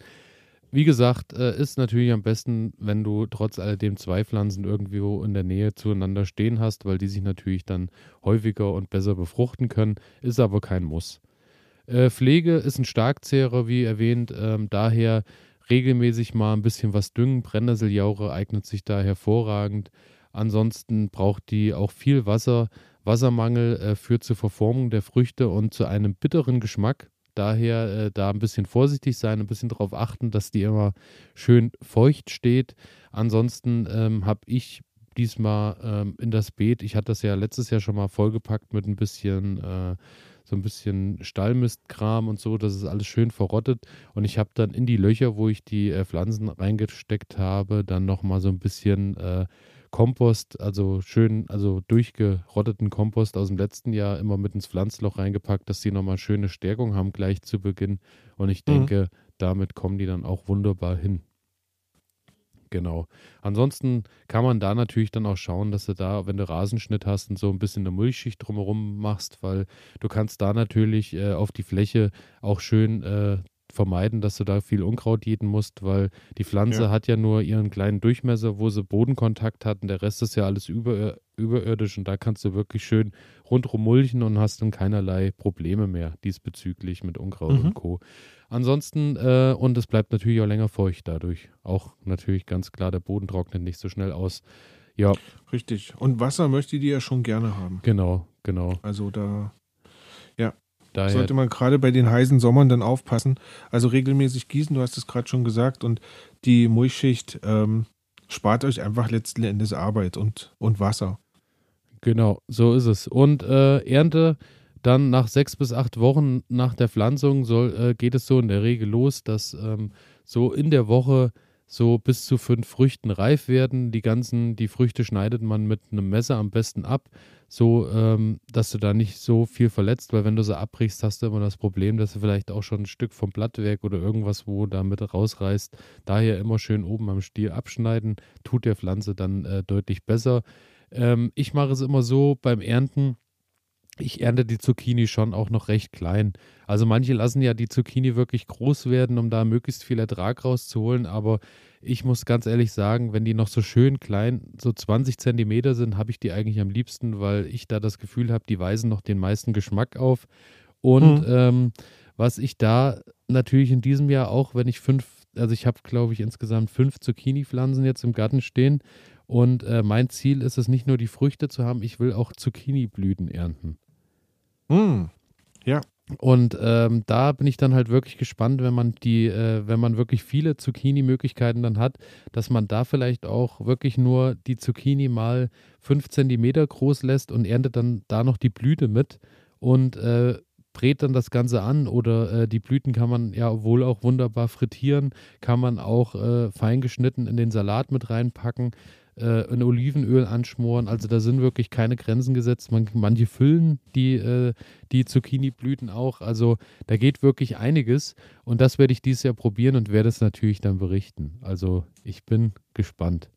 wie gesagt, äh, ist natürlich am besten, wenn du trotz alledem zwei Pflanzen irgendwo in der Nähe zueinander stehen hast, weil die sich natürlich dann häufiger und besser befruchten können, ist aber kein Muss. Äh, Pflege ist ein Starkzehrer, wie erwähnt, ähm, daher regelmäßig mal ein bisschen was düngen. Brennnesseljauche eignet sich da hervorragend. Ansonsten braucht die auch viel Wasser. Wassermangel äh, führt zur Verformung der Früchte und zu einem bitteren Geschmack. Daher äh, da ein bisschen vorsichtig sein, ein bisschen darauf achten, dass die immer schön feucht steht. Ansonsten ähm, habe ich diesmal ähm, in das Beet, ich hatte das ja letztes Jahr schon mal vollgepackt mit ein bisschen äh, so ein bisschen Stallmistkram und so, das ist alles schön verrottet. Und ich habe dann in die Löcher, wo ich die äh, Pflanzen reingesteckt habe, dann nochmal so ein bisschen äh, Kompost, also schön, also durchgerotteten Kompost aus dem letzten Jahr immer mit ins Pflanzloch reingepackt, dass die nochmal schöne Stärkung haben gleich zu Beginn. Und ich mhm. denke, mhm. damit kommen die dann auch wunderbar hin. Genau. Ansonsten kann man da natürlich dann auch schauen, dass du da, wenn du Rasenschnitt hast und so ein bisschen eine Mulchschicht drumherum machst, weil du kannst da natürlich äh, auf die Fläche auch schön äh, vermeiden, dass du da viel Unkraut jäten musst, weil die Pflanze ja. hat ja nur ihren kleinen Durchmesser, wo sie Bodenkontakt hat und der Rest ist ja alles über, überirdisch und da kannst du wirklich schön rundrum mulchen und hast dann keinerlei Probleme mehr diesbezüglich mit Unkraut mhm. und Co. Ansonsten, äh, und es bleibt natürlich auch länger feucht dadurch. Auch natürlich ganz klar, der Boden trocknet nicht so schnell aus. Ja.
Richtig. Und Wasser möchte die ja schon gerne haben.
Genau, genau.
Also da Daher sollte man gerade bei den heißen Sommern dann aufpassen. Also regelmäßig gießen, du hast es gerade schon gesagt, und die Mulchschicht ähm, spart euch einfach letzten Endes Arbeit und, und Wasser.
Genau, so ist es. Und äh, Ernte dann nach sechs bis acht Wochen nach der Pflanzung soll, äh, geht es so in der Regel los, dass ähm, so in der Woche so bis zu fünf Früchten reif werden. Die ganzen, die Früchte schneidet man mit einem Messer am besten ab so, ähm, dass du da nicht so viel verletzt, weil wenn du sie abbrichst, hast du immer das Problem, dass du vielleicht auch schon ein Stück vom Blattwerk oder irgendwas, wo damit rausreißt. Daher immer schön oben am Stiel abschneiden, tut der Pflanze dann äh, deutlich besser. Ähm, ich mache es immer so beim Ernten, ich ernte die Zucchini schon auch noch recht klein. Also manche lassen ja die Zucchini wirklich groß werden, um da möglichst viel Ertrag rauszuholen, aber ich muss ganz ehrlich sagen, wenn die noch so schön klein, so 20 Zentimeter sind, habe ich die eigentlich am liebsten, weil ich da das Gefühl habe, die weisen noch den meisten Geschmack auf. Und mhm. ähm, was ich da natürlich in diesem Jahr auch, wenn ich fünf, also ich habe glaube ich insgesamt fünf Zucchini-Pflanzen jetzt im Garten stehen. Und äh, mein Ziel ist es nicht nur die Früchte zu haben, ich will auch Zucchini-Blüten ernten.
Mhm. Ja.
Und ähm, da bin ich dann halt wirklich gespannt, wenn man die, äh, wenn man wirklich viele Zucchini-Möglichkeiten dann hat, dass man da vielleicht auch wirklich nur die Zucchini mal fünf Zentimeter groß lässt und erntet dann da noch die Blüte mit und äh, brät dann das Ganze an oder äh, die Blüten kann man ja wohl auch wunderbar frittieren, kann man auch äh, fein geschnitten in den Salat mit reinpacken äh, in Olivenöl anschmoren. Also da sind wirklich keine Grenzen gesetzt. Man, manche füllen die, äh, die Zucchini-Blüten auch. Also da geht wirklich einiges. Und das werde ich dieses Jahr probieren und werde es natürlich dann berichten. Also ich bin gespannt,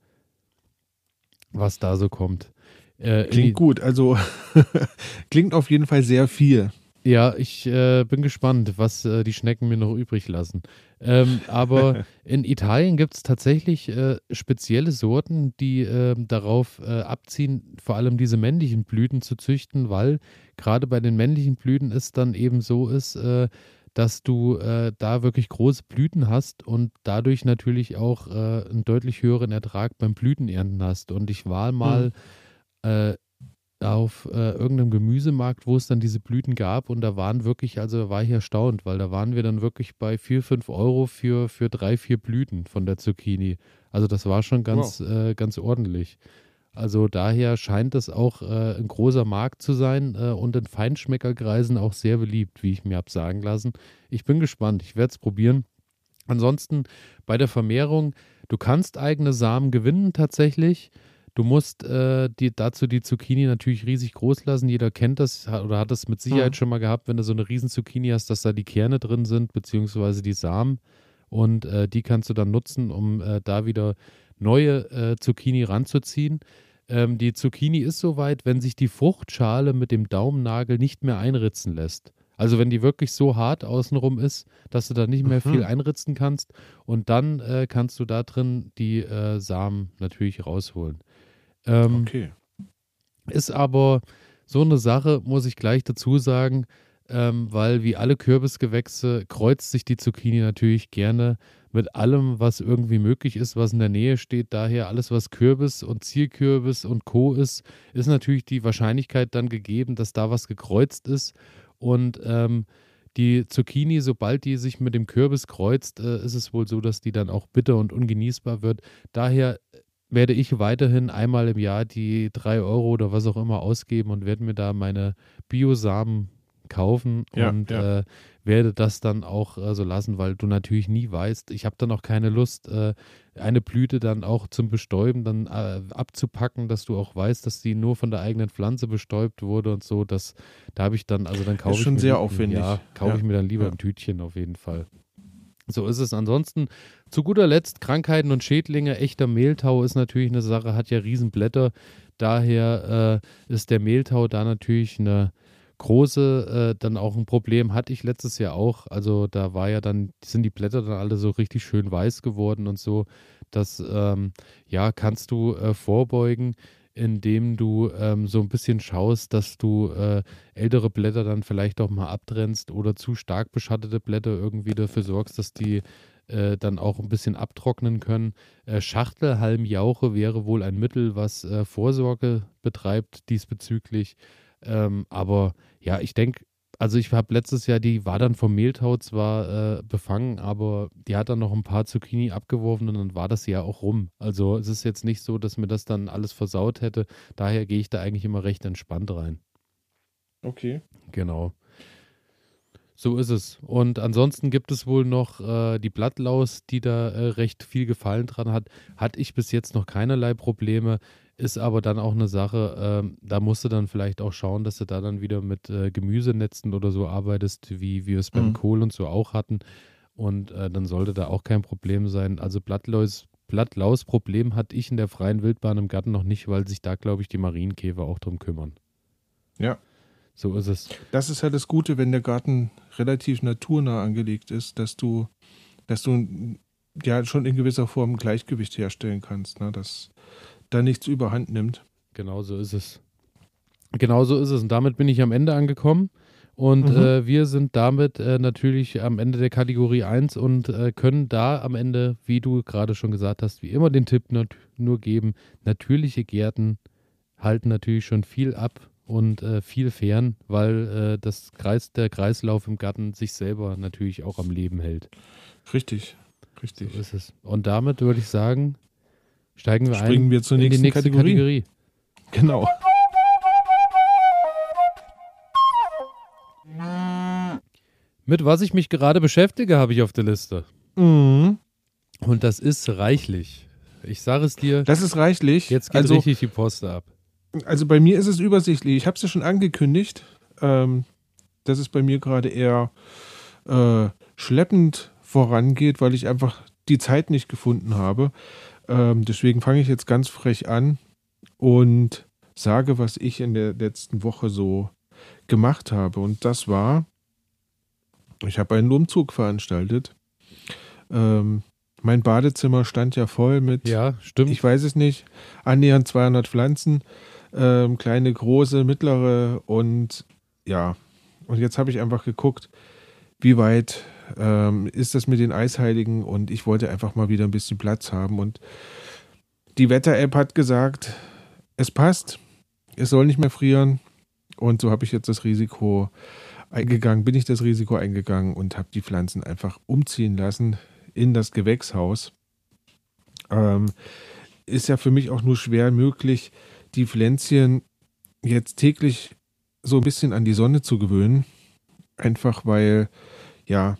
was da so kommt.
Äh, klingt gut. Also klingt auf jeden Fall sehr viel.
Ja, ich äh, bin gespannt, was äh, die Schnecken mir noch übrig lassen. Ähm, aber in Italien gibt es tatsächlich äh, spezielle Sorten, die ähm, darauf äh, abziehen, vor allem diese männlichen Blüten zu züchten, weil gerade bei den männlichen Blüten es dann eben so ist, äh, dass du äh, da wirklich große Blüten hast und dadurch natürlich auch einen deutlich höheren Ertrag beim Blütenernten hast. Und ich war mal mhm auf äh, irgendeinem Gemüsemarkt, wo es dann diese Blüten gab und da waren wirklich, also war ich erstaunt, weil da waren wir dann wirklich bei 4, 5 Euro für, für drei, vier Blüten von der Zucchini. Also das war schon ganz, wow. äh, ganz ordentlich. Also daher scheint es auch äh, ein großer Markt zu sein äh, und in Feinschmeckerkreisen auch sehr beliebt, wie ich mir habe sagen lassen. Ich bin gespannt, ich werde es probieren. Ansonsten bei der Vermehrung, du kannst eigene Samen gewinnen tatsächlich. Du musst äh, die, dazu die Zucchini natürlich riesig groß lassen. Jeder kennt das oder hat das mit Sicherheit mhm. schon mal gehabt, wenn du so eine riesen Zucchini hast, dass da die Kerne drin sind, beziehungsweise die Samen. Und äh, die kannst du dann nutzen, um äh, da wieder neue äh, Zucchini ranzuziehen. Ähm, die Zucchini ist soweit, wenn sich die Fruchtschale mit dem Daumennagel nicht mehr einritzen lässt. Also wenn die wirklich so hart außenrum ist, dass du da nicht mehr mhm. viel einritzen kannst und dann äh, kannst du da drin die äh, Samen natürlich rausholen. Ähm, okay. Ist aber so eine Sache, muss ich gleich dazu sagen, ähm, weil wie alle Kürbisgewächse kreuzt sich die Zucchini natürlich gerne mit allem, was irgendwie möglich ist, was in der Nähe steht. Daher alles, was Kürbis und Zierkürbis und Co. ist, ist natürlich die Wahrscheinlichkeit dann gegeben, dass da was gekreuzt ist. Und ähm, die Zucchini, sobald die sich mit dem Kürbis kreuzt, äh, ist es wohl so, dass die dann auch bitter und ungenießbar wird. Daher werde ich weiterhin einmal im Jahr die drei Euro oder was auch immer ausgeben und werde mir da meine Biosamen kaufen
Ja,
und
ja.
Äh, werde das dann auch äh, so lassen, weil du natürlich nie weißt. Ich habe dann auch keine Lust, äh, eine Blüte dann auch zum Bestäuben dann äh, abzupacken, dass du auch weißt, dass die nur von der eigenen Pflanze bestäubt wurde und so. Das, da habe ich dann, also dann kaufe ich
schon
mir
sehr aufwendig.
Ja, kaufe
Ja,
ich mir dann lieber ein Tütchen auf jeden Fall. So ist es. Ansonsten, zu guter Letzt, Krankheiten und Schädlinge. Echter Mehltau ist natürlich eine Sache, hat ja Riesenblätter. Daher äh, ist der Mehltau da natürlich eine große, äh, dann auch ein Problem. Hatte ich letztes Jahr auch. Also da war ja dann, sind die Blätter dann alle so richtig schön weiß geworden und so. Das, ähm, ja, kannst du äh, vorbeugen, indem du ähm, so ein bisschen schaust, dass du äh, ältere Blätter dann vielleicht auch mal abtrennst oder zu stark beschattete Blätter irgendwie dafür sorgst, dass die äh, dann auch ein bisschen abtrocknen können. Äh, Schachtelhalmjauche wäre wohl ein Mittel, was äh, Vorsorge betreibt diesbezüglich. Ähm, aber ja, ich denke, also ich habe letztes Jahr, die war dann vom Mehltau zwar äh, befangen, aber die hat dann noch ein paar Zucchini abgeworfen und dann war das Jahr auch rum. Also es ist jetzt nicht so, dass mir das dann alles versaut hätte. Daher gehe ich da eigentlich immer recht entspannt rein.
Okay.
Genau. So ist es. Und ansonsten gibt es wohl noch äh, die Blattlaus, die da äh, recht viel Gefallen dran hat. Hatte ich bis jetzt noch keinerlei Probleme. Ist aber dann auch eine Sache, ähm, da musst du dann vielleicht auch schauen, dass du da dann wieder mit äh, Gemüsenetzen oder so arbeitest, wie wir es beim
Mhm.
Kohl und so auch hatten. Und äh, dann sollte da auch kein Problem sein. Also Blattlaus, Blattlaus-Problem hatte ich in der freien Wildbahn im Garten noch nicht, weil sich da, glaube ich, die Marienkäfer auch drum kümmern.
Ja.
So ist es.
Das ist halt das Gute, wenn der Garten relativ naturnah angelegt ist, dass du, dass du ja schon in gewisser Form ein Gleichgewicht herstellen kannst, ne? dass da nichts überhand nimmt.
Genau so ist es. Genau so ist es. Und damit bin ich am Ende angekommen. Und
Mhm.
äh, wir sind damit äh, natürlich am Ende der Kategorie 1 und äh, können da am Ende, wie du gerade schon gesagt hast, wie immer den Tipp nur geben, natürliche Gärten halten natürlich schon viel ab und äh, viel fern, weil äh, das Kreis, der Kreislauf im Garten sich selber natürlich auch am Leben hält.
Richtig,
So
richtig.
ist es. Und damit würde ich sagen, steigen wir
Springen
ein
wir zur
in die
nächsten
nächste
Kategorie.
Kategorie.
Genau.
Mit was ich mich gerade beschäftige, habe ich auf der Liste.
Mhm.
Und das ist reichlich. Ich sage es dir,
Das ist reichlich.
jetzt geht
also,
richtig die Post ab.
Also bei mir ist es übersichtlich. Ich habe es ja schon angekündigt, ähm, dass es bei mir gerade eher äh, schleppend vorangeht, weil ich einfach die Zeit nicht gefunden habe. Ähm, deswegen fange ich jetzt ganz frech an und sage, was ich in der letzten Woche so gemacht habe. Und das war, ich habe einen Umzug veranstaltet. Ähm, mein Badezimmer stand ja voll mit
Ja, stimmt.
ich weiß es nicht, annähernd 200 Pflanzen, ähm, kleine, große, mittlere und ja, und jetzt habe ich einfach geguckt, wie weit ähm, ist das mit den Eisheiligen? Und ich wollte einfach mal wieder ein bisschen Platz haben. Und die Wetter-App hat gesagt, es passt, es soll nicht mehr frieren. Und so habe ich jetzt das Risiko eingegangen, bin ich das Risiko eingegangen und habe die Pflanzen einfach umziehen lassen in das Gewächshaus. Ähm, ist ja für mich auch nur schwer möglich, die Pflänzchen jetzt täglich so ein bisschen an die Sonne zu gewöhnen. Einfach weil, ja,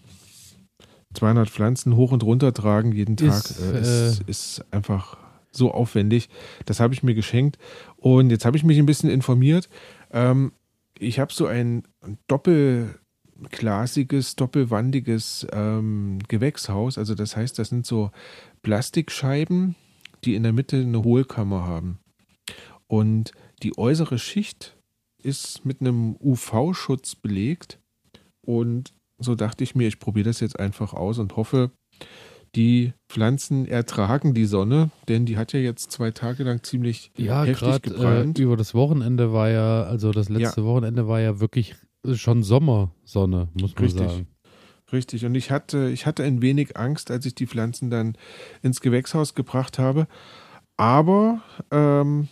200 Pflanzen hoch und runter tragen jeden Tag
Ist,
äh, ist,
äh,
ist einfach so aufwendig. Das habe ich mir geschenkt. Und jetzt habe ich mich ein bisschen informiert. Ähm, ich habe so ein doppelglasiges, doppelwandiges ähm, Gewächshaus. Also das heißt, das sind so Plastikscheiben, die in der Mitte eine Hohlkammer haben. Und die äußere Schicht ist mit einem UV-Schutz belegt. Und so dachte ich mir, ich probiere das jetzt einfach aus und hoffe, die Pflanzen ertragen die Sonne, denn die hat ja jetzt zwei Tage lang ziemlich
ja,
heftig
gerade
gebrannt.
äh, über das Wochenende war ja, also das letzte Wochenende war ja wirklich schon Sommersonne, muss man
Richtig.
sagen.
Richtig. Und ich hatte, ich hatte ein wenig Angst, als ich die Pflanzen dann ins Gewächshaus gebracht habe. Aber ähm,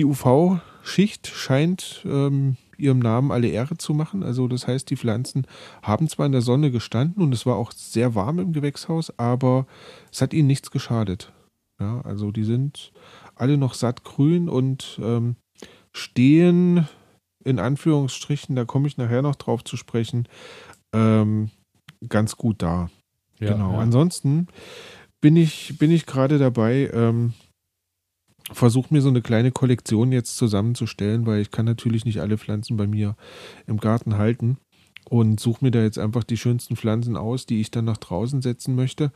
die UV-Schicht scheint ähm, ihrem Namen alle Ehre zu machen. Also das heißt, die Pflanzen haben zwar in der Sonne gestanden und es war auch sehr warm im Gewächshaus, aber es hat ihnen nichts geschadet. Ja, also die sind alle noch sattgrün und ähm, stehen in Anführungsstrichen, da komme ich nachher noch drauf zu sprechen, ähm, ganz gut da.
Ja,
genau.
ja.
Ansonsten bin ich, bin ich gerade dabei, ähm, versuche mir so eine kleine Kollektion jetzt zusammenzustellen, weil ich kann natürlich nicht alle Pflanzen bei mir im Garten halten und suche mir da jetzt einfach die schönsten Pflanzen aus, die ich dann nach draußen setzen möchte.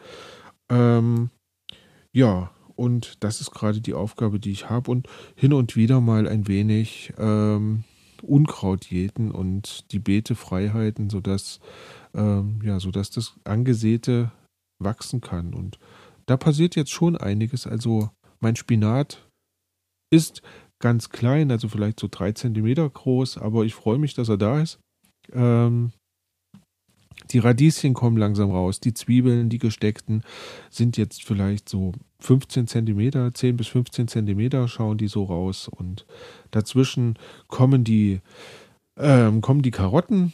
Ähm, ja, und das ist gerade die Aufgabe, die ich habe und hin und wieder mal ein wenig ähm, Unkraut jäten und die Beete frei halten, sodass, ähm, ja, sodass das Angesäte wachsen kann. Und da passiert jetzt schon einiges. Also mein Spinat ist ganz klein, also vielleicht so drei Zentimeter groß, aber ich freue mich, dass er da ist. Ähm, die Radieschen kommen langsam raus. Die Zwiebeln, die gesteckten, sind jetzt vielleicht so 15 Zentimeter, 10 bis 15 Zentimeter schauen die so raus. Und dazwischen kommen die, ähm, kommen die Karotten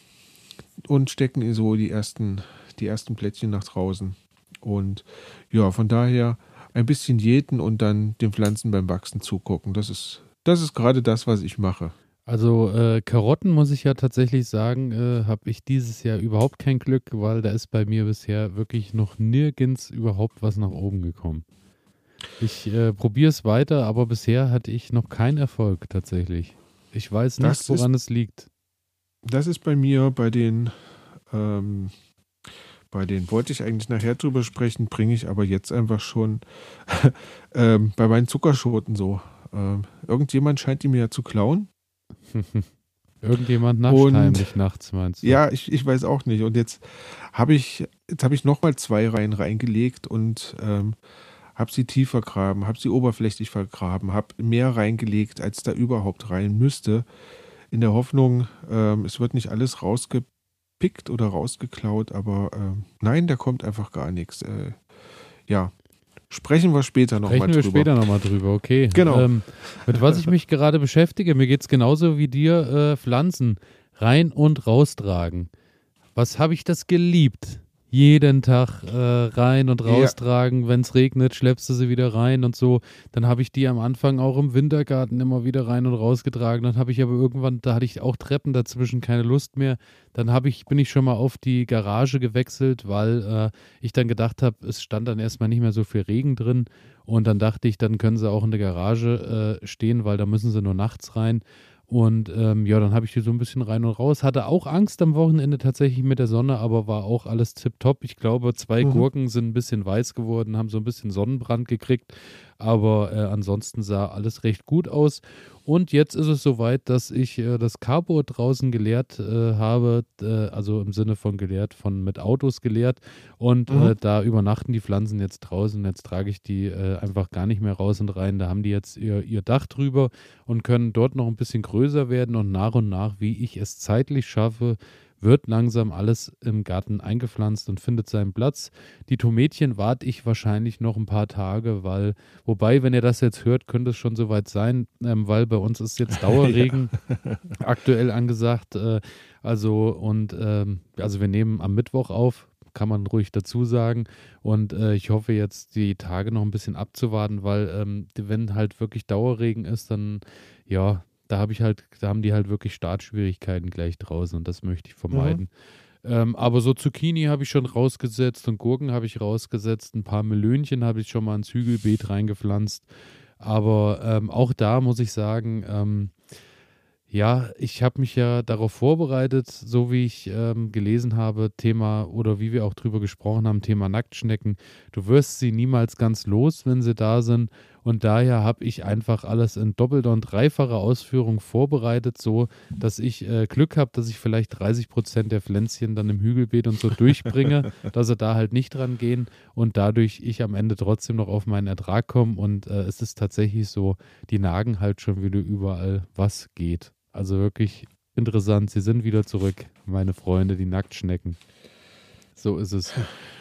und stecken so die ersten, die ersten Plättchen nach draußen. Und ja, von daher ein bisschen jäten und dann den Pflanzen beim Wachsen zugucken. Das ist, das ist gerade das, was ich mache.
Also äh, Karotten muss ich ja tatsächlich sagen, äh, habe ich dieses Jahr überhaupt kein Glück, weil da ist bei mir bisher wirklich noch nirgends überhaupt was nach oben gekommen. Ich äh, probiere es weiter, aber bisher hatte ich noch keinen Erfolg tatsächlich. Ich weiß
Das
nicht, woran es liegt.
Das ist bei mir bei den, ähm, bei den wollte ich eigentlich nachher drüber sprechen, bringe ich aber jetzt einfach schon ähm, bei meinen Zuckerschoten so. Ähm, irgendjemand scheint die mir ja zu klauen.
Irgendjemand nascht
Und-
heimlich nachts, meinst du?
Ja, ich, ich weiß auch nicht. Und jetzt habe ich, jetzt habe ich nochmal zwei Reihen reingelegt und ähm, habe sie tief vergraben, habe sie oberflächlich vergraben, habe mehr reingelegt, als da überhaupt rein müsste. In der Hoffnung, ähm, es wird nicht alles rausgepickt oder rausgeklaut, aber ähm, nein, da kommt einfach gar nichts. Äh, ja, sprechen wir später nochmal
Sprechen wir
drüber.
später nochmal drüber, okay.
Genau.
Ähm, mit was ich mich gerade beschäftige, mir geht es genauso wie dir, äh, Pflanzen rein und raustragen. Was habe ich das geliebt? Jeden Tag äh, rein und
Ja.
raustragen. Wenn es regnet, schleppst du sie wieder rein und so. Dann habe ich die am Anfang auch im Wintergarten immer wieder rein und rausgetragen. Dann habe ich aber irgendwann, da hatte ich auch Treppen dazwischen, keine Lust mehr. Dann habe ich, bin ich schon mal auf die Garage gewechselt, weil äh, ich dann gedacht habe, es stand dann erstmal nicht mehr so viel Regen drin. Und dann dachte ich, dann können sie auch in der Garage äh, stehen, weil da müssen sie nur nachts rein. Und ähm, ja, dann habe ich die so ein bisschen rein und raus. Hatte auch Angst am Wochenende tatsächlich mit der Sonne, aber war auch alles tipptopp. Ich glaube, zwei
Mhm.
Gurken sind ein bisschen weiß geworden, haben so ein bisschen Sonnenbrand gekriegt. Aber äh, ansonsten sah alles recht gut aus. Und jetzt ist es soweit, dass ich äh, das Carbo draußen geleert äh, habe, äh, also im Sinne von geleert, von mit Autos geleert. Und
Mhm.
äh, da übernachten die Pflanzen jetzt draußen. Jetzt trage ich die äh, einfach gar nicht mehr raus und rein. Da haben die jetzt ihr, ihr Dach drüber und können dort noch ein bisschen größer werden. Und nach und nach, wie ich es zeitlich schaffe, wird langsam alles im Garten eingepflanzt und findet seinen Platz. Die Tomätchen warte ich wahrscheinlich noch ein paar Tage, weil, wobei, wenn ihr das jetzt hört, könnte es schon soweit sein, ähm, weil bei uns ist jetzt Dauerregen aktuell angesagt. Äh, also und ähm, also wir nehmen am Mittwoch auf, kann man ruhig dazu sagen. Und äh, ich hoffe jetzt die Tage noch ein bisschen abzuwarten, weil ähm, wenn halt wirklich Dauerregen ist, dann ja, da habe ich halt, da haben die halt wirklich Startschwierigkeiten gleich draußen und das möchte ich vermeiden. Ähm, aber so Zucchini habe ich schon rausgesetzt und Gurken habe ich rausgesetzt. Ein paar Melönchen habe ich schon mal ins Hügelbeet reingepflanzt. Aber ähm, auch da muss ich sagen, ähm, ja, ich habe mich ja darauf vorbereitet, so wie ich ähm, gelesen habe, Thema oder wie wir auch drüber gesprochen haben, Thema Nacktschnecken. Du wirst sie niemals ganz los, wenn sie da sind. Und daher habe ich einfach alles in doppelter und dreifacher Ausführung vorbereitet, so dass ich äh, Glück habe, dass ich vielleicht 30 Prozent der Pflänzchen dann im Hügelbeet und so durchbringe, dass sie da halt nicht dran gehen und dadurch ich am Ende trotzdem noch auf meinen Ertrag komme. Und äh, es ist tatsächlich so, die nagen halt schon wieder überall, was geht. Also wirklich interessant. Sie sind wieder zurück, meine Freunde, die Nacktschnecken. So ist es.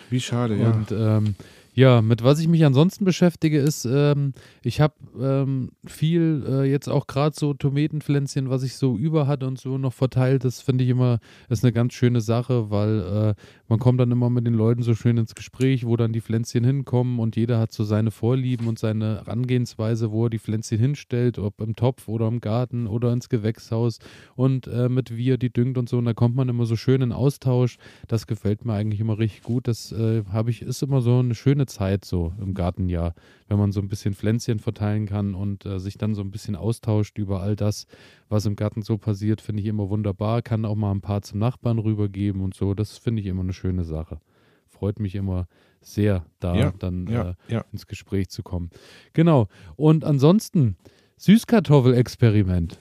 Wie schade, ja.
Und ähm, Ja, mit was ich mich ansonsten beschäftige, ist, ähm, ich habe ähm, viel äh, jetzt auch gerade so Tomatenpflänzchen, was ich so über hatte und so noch verteilt. Das finde ich immer, ist eine ganz schöne Sache, weil äh, man kommt dann immer mit den Leuten so schön ins Gespräch, wo dann die Pflänzchen hinkommen und jeder hat so seine Vorlieben und seine Herangehensweise, wo er die Pflänzchen hinstellt, ob im Topf oder im Garten oder ins Gewächshaus und äh, mit wie er die düngt und so. Und da kommt man immer so schön in Austausch. Das gefällt mir eigentlich immer richtig gut. Das äh, habe ich, ist immer so eine schöne Zeit so im Gartenjahr, wenn man so ein bisschen Pflänzchen verteilen kann und äh, sich dann so ein bisschen austauscht über all das, was im Garten so passiert, finde ich immer wunderbar. Kann auch mal ein paar zum Nachbarn rübergeben und so. Das finde ich immer eine schöne Sache. Freut mich immer sehr, da
Ja,
dann
ja,
äh,
ja.
ins Gespräch zu kommen. Genau. Und ansonsten, Süßkartoffelexperiment.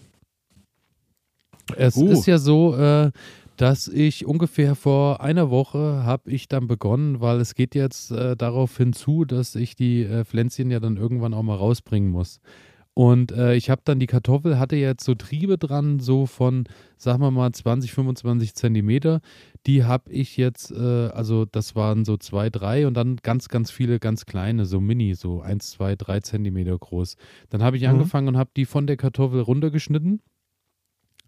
Es
Uh.
ist ja so, äh, dass ich ungefähr vor einer Woche habe ich dann begonnen, weil es geht jetzt äh, darauf hinzu, dass ich die äh, Pflänzchen ja dann irgendwann auch mal rausbringen muss. Und äh, ich habe dann die Kartoffel, hatte jetzt so Triebe dran, so von, sagen wir mal, 20, 25 Zentimeter. Die habe ich jetzt, äh, also das waren so zwei, drei und dann ganz, ganz viele ganz kleine, so mini, so eins, zwei, drei Zentimeter groß. Dann habe ich
Mhm.
angefangen und habe die von der Kartoffel runtergeschnitten.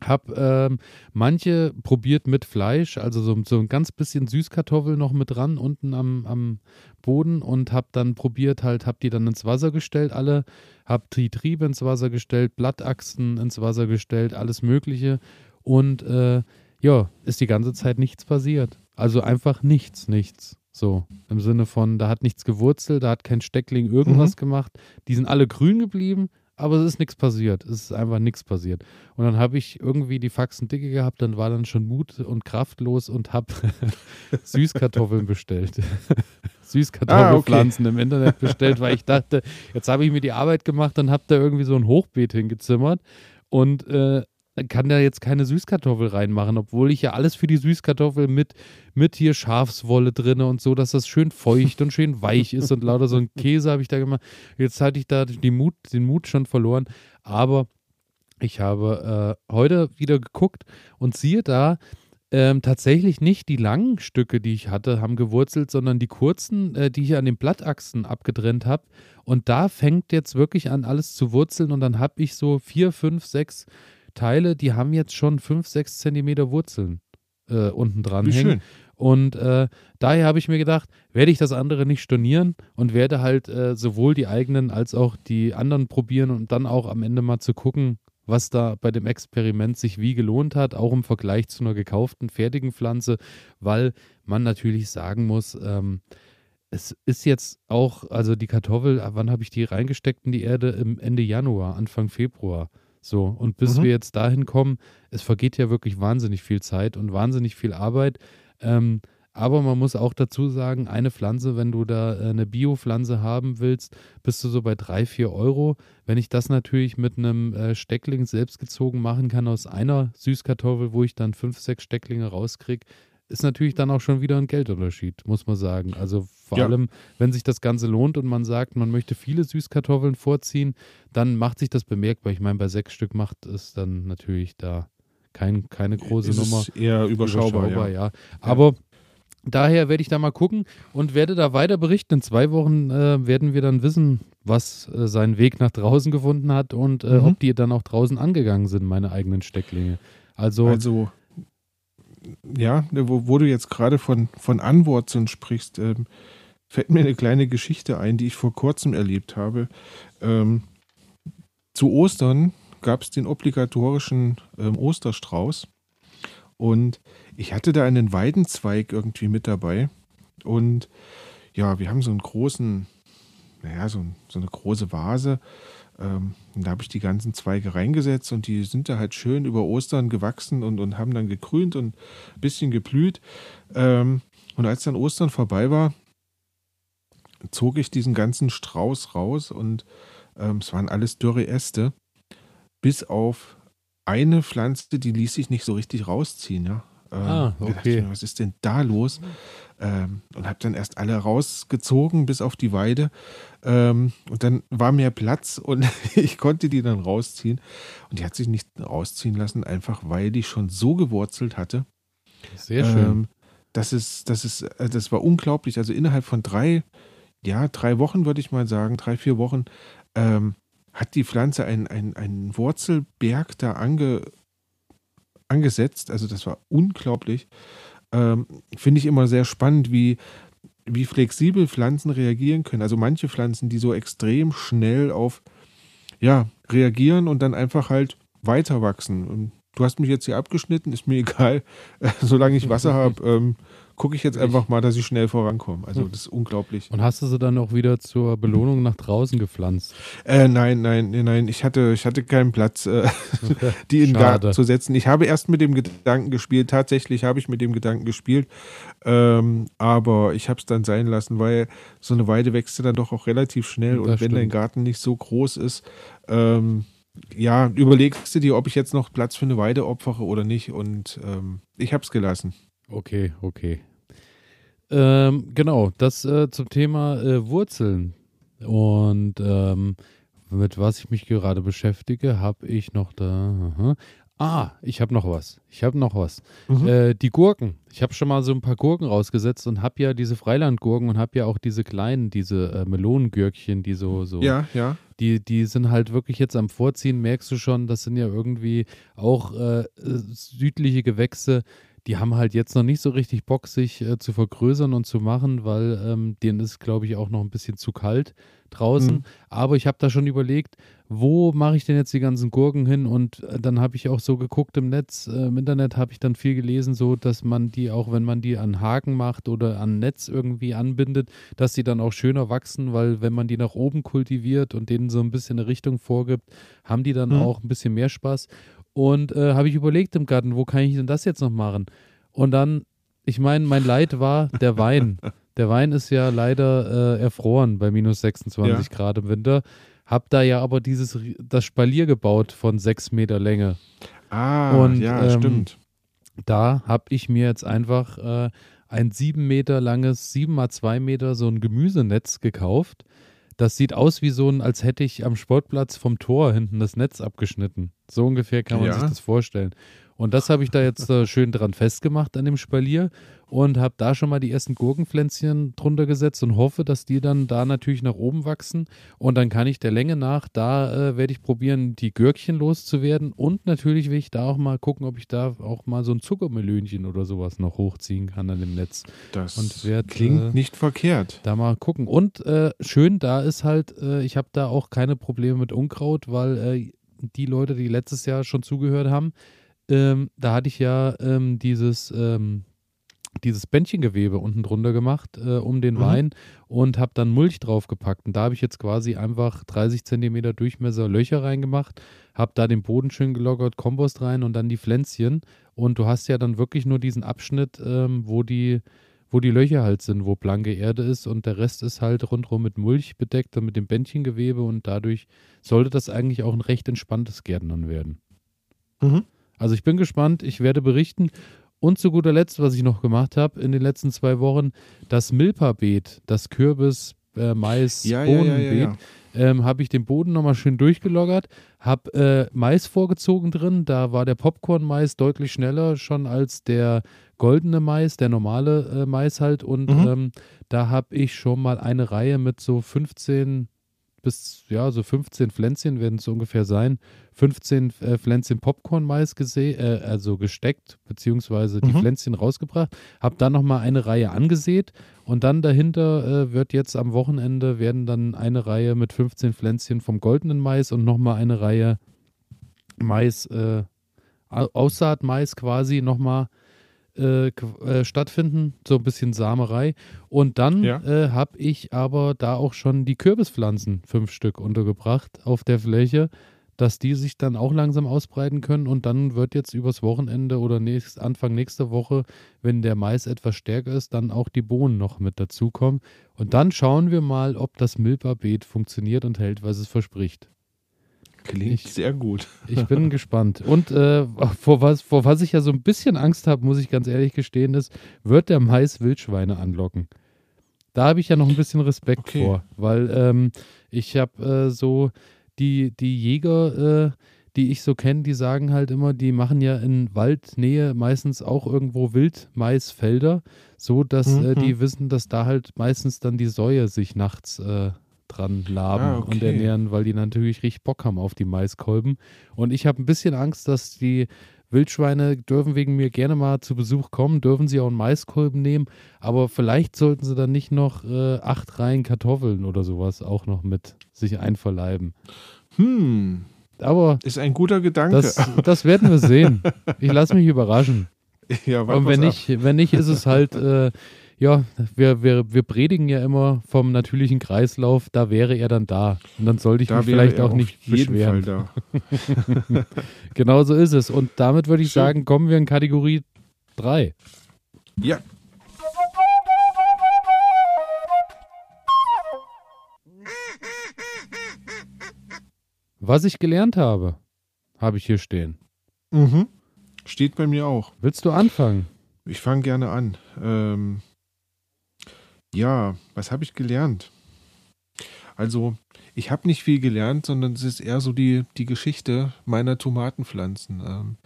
Hab ähm, manche probiert mit Fleisch, also so, so ein ganz bisschen Süßkartoffel noch mit dran unten am, am Boden und hab dann probiert halt, hab die dann ins Wasser gestellt, alle, hab die Triebe ins Wasser gestellt, Blattachsen ins Wasser gestellt, alles Mögliche und äh, ja, ist die ganze Zeit nichts passiert. Also einfach nichts, nichts. So, im Sinne von, da hat nichts gewurzelt, da hat kein Steckling irgendwas gemacht. Die sind alle grün geblieben, aber es ist nichts passiert. Es ist einfach nichts passiert. Und dann habe ich irgendwie die Faxen dicke gehabt, dann war dann schon Mut und kraftlos und habe Süßkartoffeln bestellt. Süßkartoffelpflanzen im Internet bestellt, weil ich dachte, jetzt habe ich mir die Arbeit gemacht und habe da irgendwie so ein Hochbeet hingezimmert und äh, kann da jetzt keine Süßkartoffel reinmachen, obwohl ich ja alles für die Süßkartoffel mit, mit hier Schafswolle drinne und so, dass das schön feucht und schön weich ist und lauter so ein Käse habe ich da gemacht. Jetzt hatte ich da die Mut, den Mut schon verloren, aber ich habe äh, heute wieder geguckt und siehe da, ähm, tatsächlich nicht die langen Stücke, die ich hatte, haben gewurzelt, sondern die kurzen, äh, die ich an den Blattachsen abgetrennt habe. Und da fängt jetzt wirklich an, alles zu wurzeln. Und dann habe ich so vier, fünf, sechs Teile, die haben jetzt schon fünf, sechs Zentimeter Wurzeln äh, unten dran
Wie
hängen.
schön.
Und äh, daher habe ich mir gedacht, werde ich das andere nicht stornieren und werde halt äh, sowohl die eigenen als auch die anderen probieren und dann auch am Ende mal zu gucken, was da bei dem Experiment sich wie gelohnt hat, auch im Vergleich zu einer gekauften, fertigen Pflanze, weil man natürlich sagen muss, ähm, es ist jetzt auch, also die Kartoffel, wann habe ich die reingesteckt in die Erde? Im Ende Januar, Anfang Februar. So, und bis
Mhm.
wir jetzt dahin kommen, es vergeht ja wirklich wahnsinnig viel Zeit und wahnsinnig viel Arbeit. Ähm, aber man muss auch dazu sagen, eine Pflanze, wenn du da äh, eine Bio-Pflanze haben willst, bist du so bei drei, vier Euro. Wenn ich das natürlich mit einem äh, Steckling selbst gezogen machen kann aus einer Süßkartoffel, wo ich dann fünf, sechs Stecklinge rauskriege, ist natürlich dann auch schon wieder ein Geldunterschied, muss man sagen. Also vor
Ja.
allem, wenn sich das Ganze lohnt und man sagt, man möchte viele Süßkartoffeln vorziehen, dann macht sich das bemerkbar. Ich meine, bei sechs Stück macht es dann natürlich da kein, keine große
Es
Nummer.
ist eher überschaubar, ja.
Aber daher werde ich da mal gucken und werde da weiter berichten. In zwei Wochen äh, werden wir dann wissen, was äh, seinen Weg nach draußen gefunden hat und äh,
Mhm.
ob die dann auch draußen angegangen sind, meine eigenen Stecklinge. Also,
Also, ja, wo, wo du jetzt gerade von, von Anwurzeln sprichst, ähm, fällt mir eine kleine Geschichte ein, die ich vor kurzem erlebt habe. Ähm, zu Ostern gab es den obligatorischen ähm, Osterstrauß und ich hatte da einen Weidenzweig irgendwie mit dabei und ja, wir haben so einen großen, naja, so, so eine große Vase ähm, da habe ich die ganzen Zweige reingesetzt und die sind da halt schön über Ostern gewachsen und, und haben dann gegrünt und ein bisschen geblüht. Ähm, und als dann Ostern vorbei war, zog ich diesen ganzen Strauß raus und ähm, es waren alles dürre Äste, bis auf eine Pflanze, die ließ sich nicht so richtig rausziehen. Ja? Ähm,
Ah, okay.
mir, was ist denn da los? Ähm, und habe dann erst alle rausgezogen bis auf die Weide. Ähm, und dann war mehr Platz und ich konnte die dann rausziehen. Und die hat sich nicht rausziehen lassen, einfach weil die schon so gewurzelt hatte.
sehr schön.
Ähm, das ist, das ist, äh, das war unglaublich. Also innerhalb von drei, ja, drei Wochen würde ich mal sagen, drei, vier Wochen, ähm, hat die Pflanze einen, einen, einen Wurzelberg da ange, angesetzt. Also das war unglaublich. Ähm, Finde ich immer sehr spannend, wie, wie flexibel Pflanzen reagieren können. Also manche Pflanzen, die so extrem schnell auf ja, reagieren und dann einfach halt weiter wachsen. Und du hast mich jetzt hier abgeschnitten, ist mir egal. Solange ich Wasser habe, ähm, gucke ich jetzt einfach mal, dass ich schnell vorankomme. Also das ist unglaublich.
Und hast du sie dann auch wieder zur Belohnung nach draußen gepflanzt?
Äh, nein, nein, nein, ich hatte, ich hatte keinen Platz, äh, die in den Garten zu setzen. Ich habe erst mit dem Gedanken gespielt, tatsächlich habe ich mit dem Gedanken gespielt, ähm, aber ich habe es dann sein lassen, weil so eine Weide wächst ja dann doch auch relativ schnell das und wenn dein Garten nicht so groß ist, ähm, ja, überlegst du dir, ob ich jetzt noch Platz für eine Weide opfere oder nicht und ähm, ich habe es gelassen.
Okay, okay. Ähm, genau, das äh, zum Thema äh, Wurzeln. Und ähm, mit was ich mich gerade beschäftige, habe ich noch da. Aha. Ah, ich habe noch was. Ich habe noch was. Mhm. Äh, die Gurken. Ich habe schon mal so ein paar Gurken rausgesetzt und habe ja diese Freilandgurken und habe ja auch diese kleinen, diese äh, Melonengürkchen, die so, so.
Ja, ja.
Die, die sind halt wirklich jetzt am Vorziehen, merkst du schon, das sind ja irgendwie auch äh, südliche Gewächse, die haben halt jetzt noch nicht so richtig Bock, sich äh, zu vergrößern und zu machen, weil ähm, denen ist, glaube ich, auch noch ein bisschen zu kalt draußen. Mhm. Aber ich habe da schon überlegt, wo mache ich denn jetzt die ganzen Gurken hin? Und äh, dann habe ich auch so geguckt im Netz, äh, im Internet habe ich dann viel gelesen, so dass man die auch, wenn man die an Haken macht oder an Netz irgendwie anbindet, dass die dann auch schöner wachsen, weil wenn man die nach oben kultiviert und denen so ein bisschen eine Richtung vorgibt, haben die dann mhm. auch ein bisschen mehr Spaß. Und äh, habe ich überlegt im Garten, wo kann ich denn das jetzt noch machen? Und dann, ich meine, mein Leid war der Wein. Der Wein ist ja leider äh, erfroren bei minus 26 ja. Grad im Winter. Hab da ja aber dieses das Spalier gebaut von sechs Meter Länge.
Ah, und, ja, ähm, stimmt.
Da habe ich mir jetzt einfach äh, ein sieben Meter langes, sieben mal zwei Meter so ein Gemüsenetz gekauft das sieht aus wie so ein, als hätte ich am Sportplatz vom Tor hinten das Netz abgeschnitten. So ungefähr kann man ja. sich das vorstellen. Und das habe ich da jetzt äh, schön dran festgemacht an dem Spalier und habe da schon mal die ersten Gurkenpflänzchen drunter gesetzt und hoffe, dass die dann da natürlich nach oben wachsen. Und dann kann ich der Länge nach, da äh, werde ich probieren, die Gürkchen loszuwerden. Und natürlich will ich da auch mal gucken, ob ich da auch mal so ein Zuckermelönchen oder sowas noch hochziehen kann an dem Netz.
Das und werd, klingt äh, nicht verkehrt.
Da mal gucken. Und äh, schön, da ist halt, äh, ich habe da auch keine Probleme mit Unkraut, weil äh, die Leute, die letztes Jahr schon zugehört haben, ähm, da hatte ich ja ähm, dieses, ähm, dieses Bändchengewebe unten drunter gemacht äh, um den mhm. Wein und habe dann Mulch draufgepackt. Und da habe ich jetzt quasi einfach 30 Zentimeter Durchmesser Löcher reingemacht, habe da den Boden schön gelockert, Kompost rein und dann die Pflänzchen. Und du hast ja dann wirklich nur diesen Abschnitt, ähm, wo die wo die Löcher halt sind, wo blanke Erde ist und der Rest ist halt rundherum mit Mulch bedeckt und mit dem Bändchengewebe und dadurch sollte das eigentlich auch ein recht entspanntes Gärtnern werden. Mhm. Also ich bin gespannt, ich werde berichten. Und zu guter Letzt, was ich noch gemacht habe in den letzten zwei Wochen, das Milpa-Beet, das Kürbis, äh, Mais, ja, Bohnenbeet, ja, ja, ähm, habe ich den Boden nochmal schön durchgeloggert, habe äh, Mais vorgezogen drin, da war der Popcorn-Mais deutlich schneller schon als der goldene Mais, der normale äh, Mais halt. Und mhm. ähm, da habe ich schon mal eine Reihe mit so 15 bis, ja, so 15 Pflänzchen werden es ungefähr sein. 15 äh, Pflänzchen Popcorn-Mais gesehen, äh, also gesteckt, beziehungsweise die mhm. Pflänzchen rausgebracht. Habe dann nochmal eine Reihe angesät und dann dahinter äh, wird jetzt am Wochenende werden dann eine Reihe mit 15 Pflänzchen vom goldenen Mais und nochmal eine Reihe Mais, äh, Aussaat-Mais quasi nochmal äh, äh, stattfinden, so ein bisschen Samerei. Und dann ja. äh, habe ich aber da auch schon die Kürbispflanzen, fünf Stück, untergebracht auf der Fläche, dass die sich dann auch langsam ausbreiten können. Und dann wird jetzt übers Wochenende oder nächst, Anfang nächster Woche, wenn der Mais etwas stärker ist, dann auch die Bohnen noch mit dazukommen. Und dann schauen wir mal, ob das Milpa-Beet funktioniert und hält, was es verspricht.
Klingt ich, sehr gut.
Ich bin gespannt. Und äh, vor, was, vor was ich ja so ein bisschen Angst habe, muss ich ganz ehrlich gestehen, ist, wird der Mais Wildschweine anlocken? Da habe ich ja noch ein bisschen Respekt okay. vor, weil ähm, ich habe äh, so die, die Jäger, äh, die ich so kenne, die sagen halt immer, die machen ja in Waldnähe meistens auch irgendwo Wildmaisfelder, so dass
Mhm.
äh, die wissen, dass da halt meistens dann die Säue sich nachts äh, dran laben
Ah,
und
okay.
ernähren, weil die natürlich richtig Bock haben auf die Maiskolben. Und ich habe ein bisschen Angst, dass die Wildschweine dürfen wegen mir gerne mal zu Besuch kommen, dürfen sie auch einen Maiskolben nehmen, aber vielleicht sollten sie dann nicht noch äh, acht Reihen Kartoffeln oder sowas auch noch mit sich einverleiben.
Hm,
Aber
ist ein guter Gedanke.
das, das werden wir sehen. Ich lasse mich überraschen.
ja,
Und wenn nicht, wenn nicht, ist es halt, äh, ja, wir, wir, wir predigen ja immer vom natürlichen Kreislauf, da wäre er dann da. Und dann sollte ich
da
mich vielleicht auch nicht
jeden
beschweren.
Fall da.
Genau so ist es. Und damit würde ich
Schön.
sagen, kommen wir in Kategorie 3.
Ja,
Was ich gelernt habe, habe ich hier stehen.
mhm. steht bei mir auch.
Willst du anfangen?
Ich fange gerne an. Ähm, ja, was habe ich gelernt? Also, ich habe nicht viel gelernt, sondern es ist eher so die, die Geschichte meiner Tomatenpflanzen. Ähm,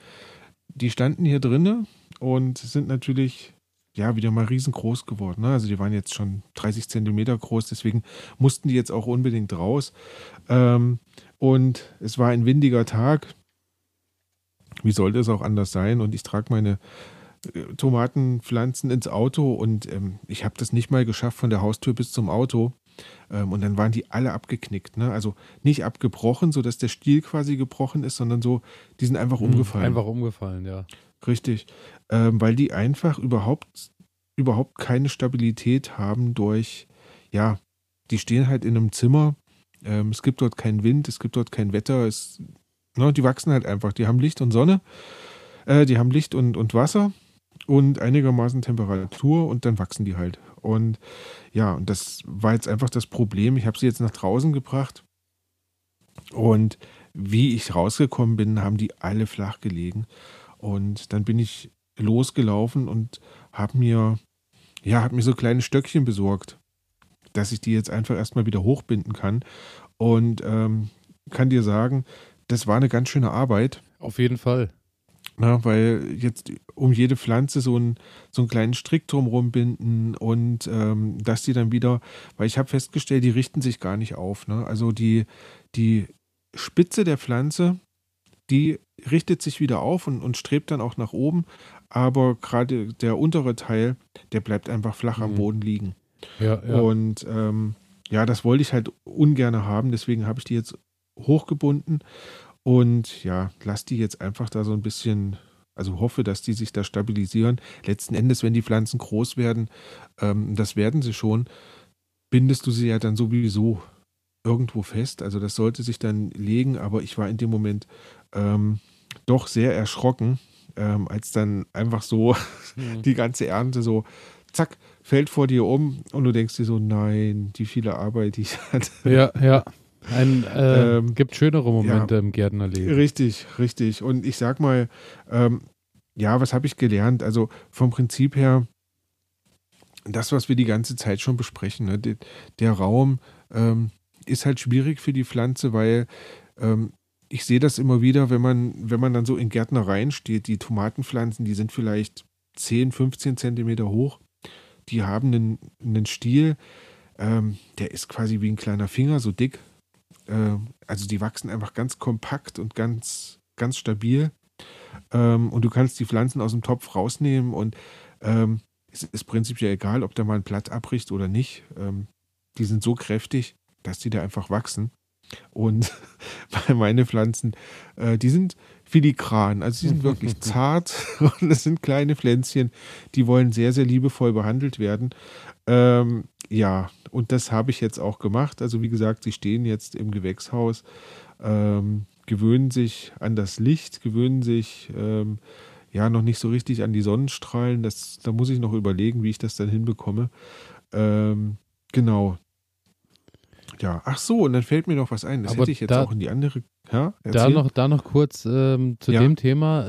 die standen hier drinne und sind natürlich ja wieder mal riesengroß geworden. Ne? Also die waren jetzt schon 30 Zentimeter groß, deswegen mussten die jetzt auch unbedingt raus. Ähm, und es war ein windiger Tag. Wie sollte es auch anders sein? Und ich trage meine Tomatenpflanzen ins Auto und ähm, ich habe das nicht mal geschafft von der Haustür bis zum Auto. Ähm, und dann waren die alle abgeknickt. Ne? Also nicht abgebrochen, sodass der Stiel quasi gebrochen ist, sondern so, die sind einfach umgefallen.
Einfach umgefallen, ja.
Richtig. Ähm, weil die einfach überhaupt, überhaupt keine Stabilität haben durch, ja, die stehen halt in einem Zimmer. Ähm, es gibt dort keinen Wind, es gibt dort kein Wetter. Es, ne, die wachsen halt einfach. Die haben Licht und Sonne, äh, die haben Licht und, und Wasser und einigermaßen Temperatur und dann wachsen die halt. Und ja, und das war jetzt einfach das Problem. Ich habe sie jetzt nach draußen gebracht und wie ich rausgekommen bin, haben die alle flach gelegen. Und dann bin ich losgelaufen und habe mir, ja, habe mir so kleine Stöckchen besorgt, dass ich die jetzt einfach erstmal wieder hochbinden kann. Und ähm, kann dir sagen, das war eine ganz schöne Arbeit.
Auf jeden Fall.
Na, weil jetzt um jede Pflanze so, ein, so einen kleinen Strick drumherum binden und ähm, dass die dann wieder, weil ich habe festgestellt, die richten sich gar nicht auf. Ne? Also die, die Spitze der Pflanze, die richtet sich wieder auf und, und strebt dann auch nach oben, aber gerade der untere Teil, der bleibt einfach flach am
Mhm.
Boden liegen.
Ja, ja.
Und ähm, ja, das wollte ich halt ungern haben, deswegen habe ich die jetzt hochgebunden und ja, lass die jetzt einfach da so ein bisschen, also hoffe, dass die sich da stabilisieren. Letzten Endes, wenn die Pflanzen groß werden, ähm, das werden sie schon, bindest du sie ja dann sowieso irgendwo fest. Also das sollte sich dann legen, aber ich war in dem Moment ähm, doch sehr erschrocken, ähm, als dann einfach so
Mhm.
die ganze Ernte so, zack, fällt vor dir um und du denkst dir so, nein, die viele Arbeit, die ich hatte.
ja, ja. Ein, äh,
Ähm,
gibt schönere Momente im Gärtnerleben.
Richtig, richtig. Und ich sag mal, ähm, ja, was habe ich gelernt? Also vom Prinzip her, das, was wir die ganze Zeit schon besprechen, ne? der, der Raum ähm, ist halt schwierig für die Pflanze, weil ähm, ich sehe das immer wieder, wenn man, wenn man dann so in Gärtnereien steht, die Tomatenpflanzen, die sind vielleicht 10, 15 Zentimeter hoch, die haben einen, einen Stiel, ähm, der ist quasi wie ein kleiner Finger, so dick. Äh, also die wachsen einfach ganz kompakt und ganz, ganz stabil. Ähm, und du kannst die Pflanzen aus dem Topf rausnehmen und ähm, es ist prinzipiell egal, ob da mal ein Blatt abbricht oder nicht. Ähm, die sind so kräftig, dass die da einfach wachsen. Und bei meine Pflanzen, äh, die sind filigran, also die sind wirklich zart und es sind kleine Pflänzchen, die wollen sehr, sehr liebevoll behandelt werden. Ähm, ja, und das habe ich jetzt auch gemacht. Also wie gesagt, sie stehen jetzt im Gewächshaus, ähm, gewöhnen sich an das Licht, gewöhnen sich ähm, ja noch nicht so richtig an die Sonnenstrahlen. Das, da muss ich noch überlegen, wie ich das dann hinbekomme. Ähm, genau. Ja, ach so, und dann fällt mir noch was ein. Das
Aber
hätte ich jetzt
da-
auch in die andere. Ja,
Da noch, da noch kurz ähm, zu
Ja.
dem Thema.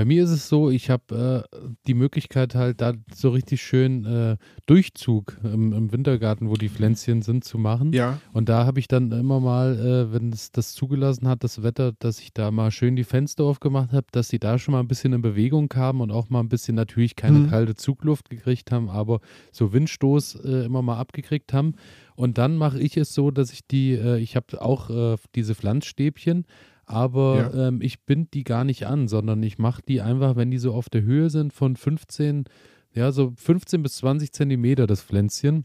Bei Bei mir ist es so, ich habe äh, die Möglichkeit halt da so richtig schön äh, Durchzug im, im, Wintergarten, wo die Pflänzchen sind, zu machen.
Ja.
Und da habe ich dann immer mal, äh, wenn es das zugelassen hat, das Wetter, dass ich da mal schön die Fenster aufgemacht habe, dass sie da schon mal ein bisschen in Bewegung kamen und auch mal ein bisschen natürlich keine mhm. kalte Zugluft gekriegt haben, aber so Windstoß äh, immer mal abgekriegt haben. Und dann mache ich es so, dass ich die, äh, ich habe auch äh, diese Pflanzstäbchen aber ja. ähm, ich bind die gar nicht an, sondern ich mache die einfach, wenn die so auf der Höhe sind von 15, ja, so 15 bis 20 Zentimeter, das Pflänzchen,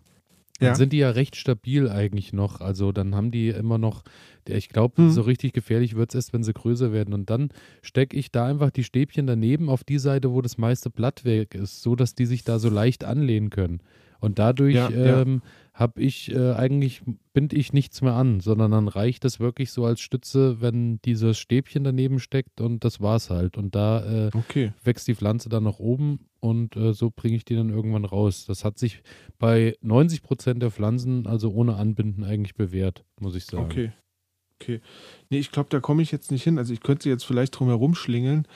dann ja. sind die ja recht stabil eigentlich noch. Also dann haben die immer noch, ich glaube, hm. so richtig gefährlich wird es erst, wenn sie größer werden. Und dann stecke ich da einfach die Stäbchen daneben auf die Seite, wo das meiste Blatt weg ist, so dass die sich da so leicht anlehnen können. Und dadurch ja, ähm, ja habe ich äh, eigentlich, binde ich nichts mehr an, sondern dann reicht es wirklich so als Stütze, wenn dieses Stäbchen daneben steckt und das war's halt. Und da äh,
okay.
wächst die Pflanze dann nach oben und äh, so bringe ich die dann irgendwann raus. Das hat sich bei 90 Prozent der Pflanzen, also ohne Anbinden, eigentlich bewährt, muss ich sagen.
Okay. Okay. Nee, ich glaube, da komme ich jetzt nicht hin. Also ich könnte sie jetzt vielleicht drum herum schlingeln,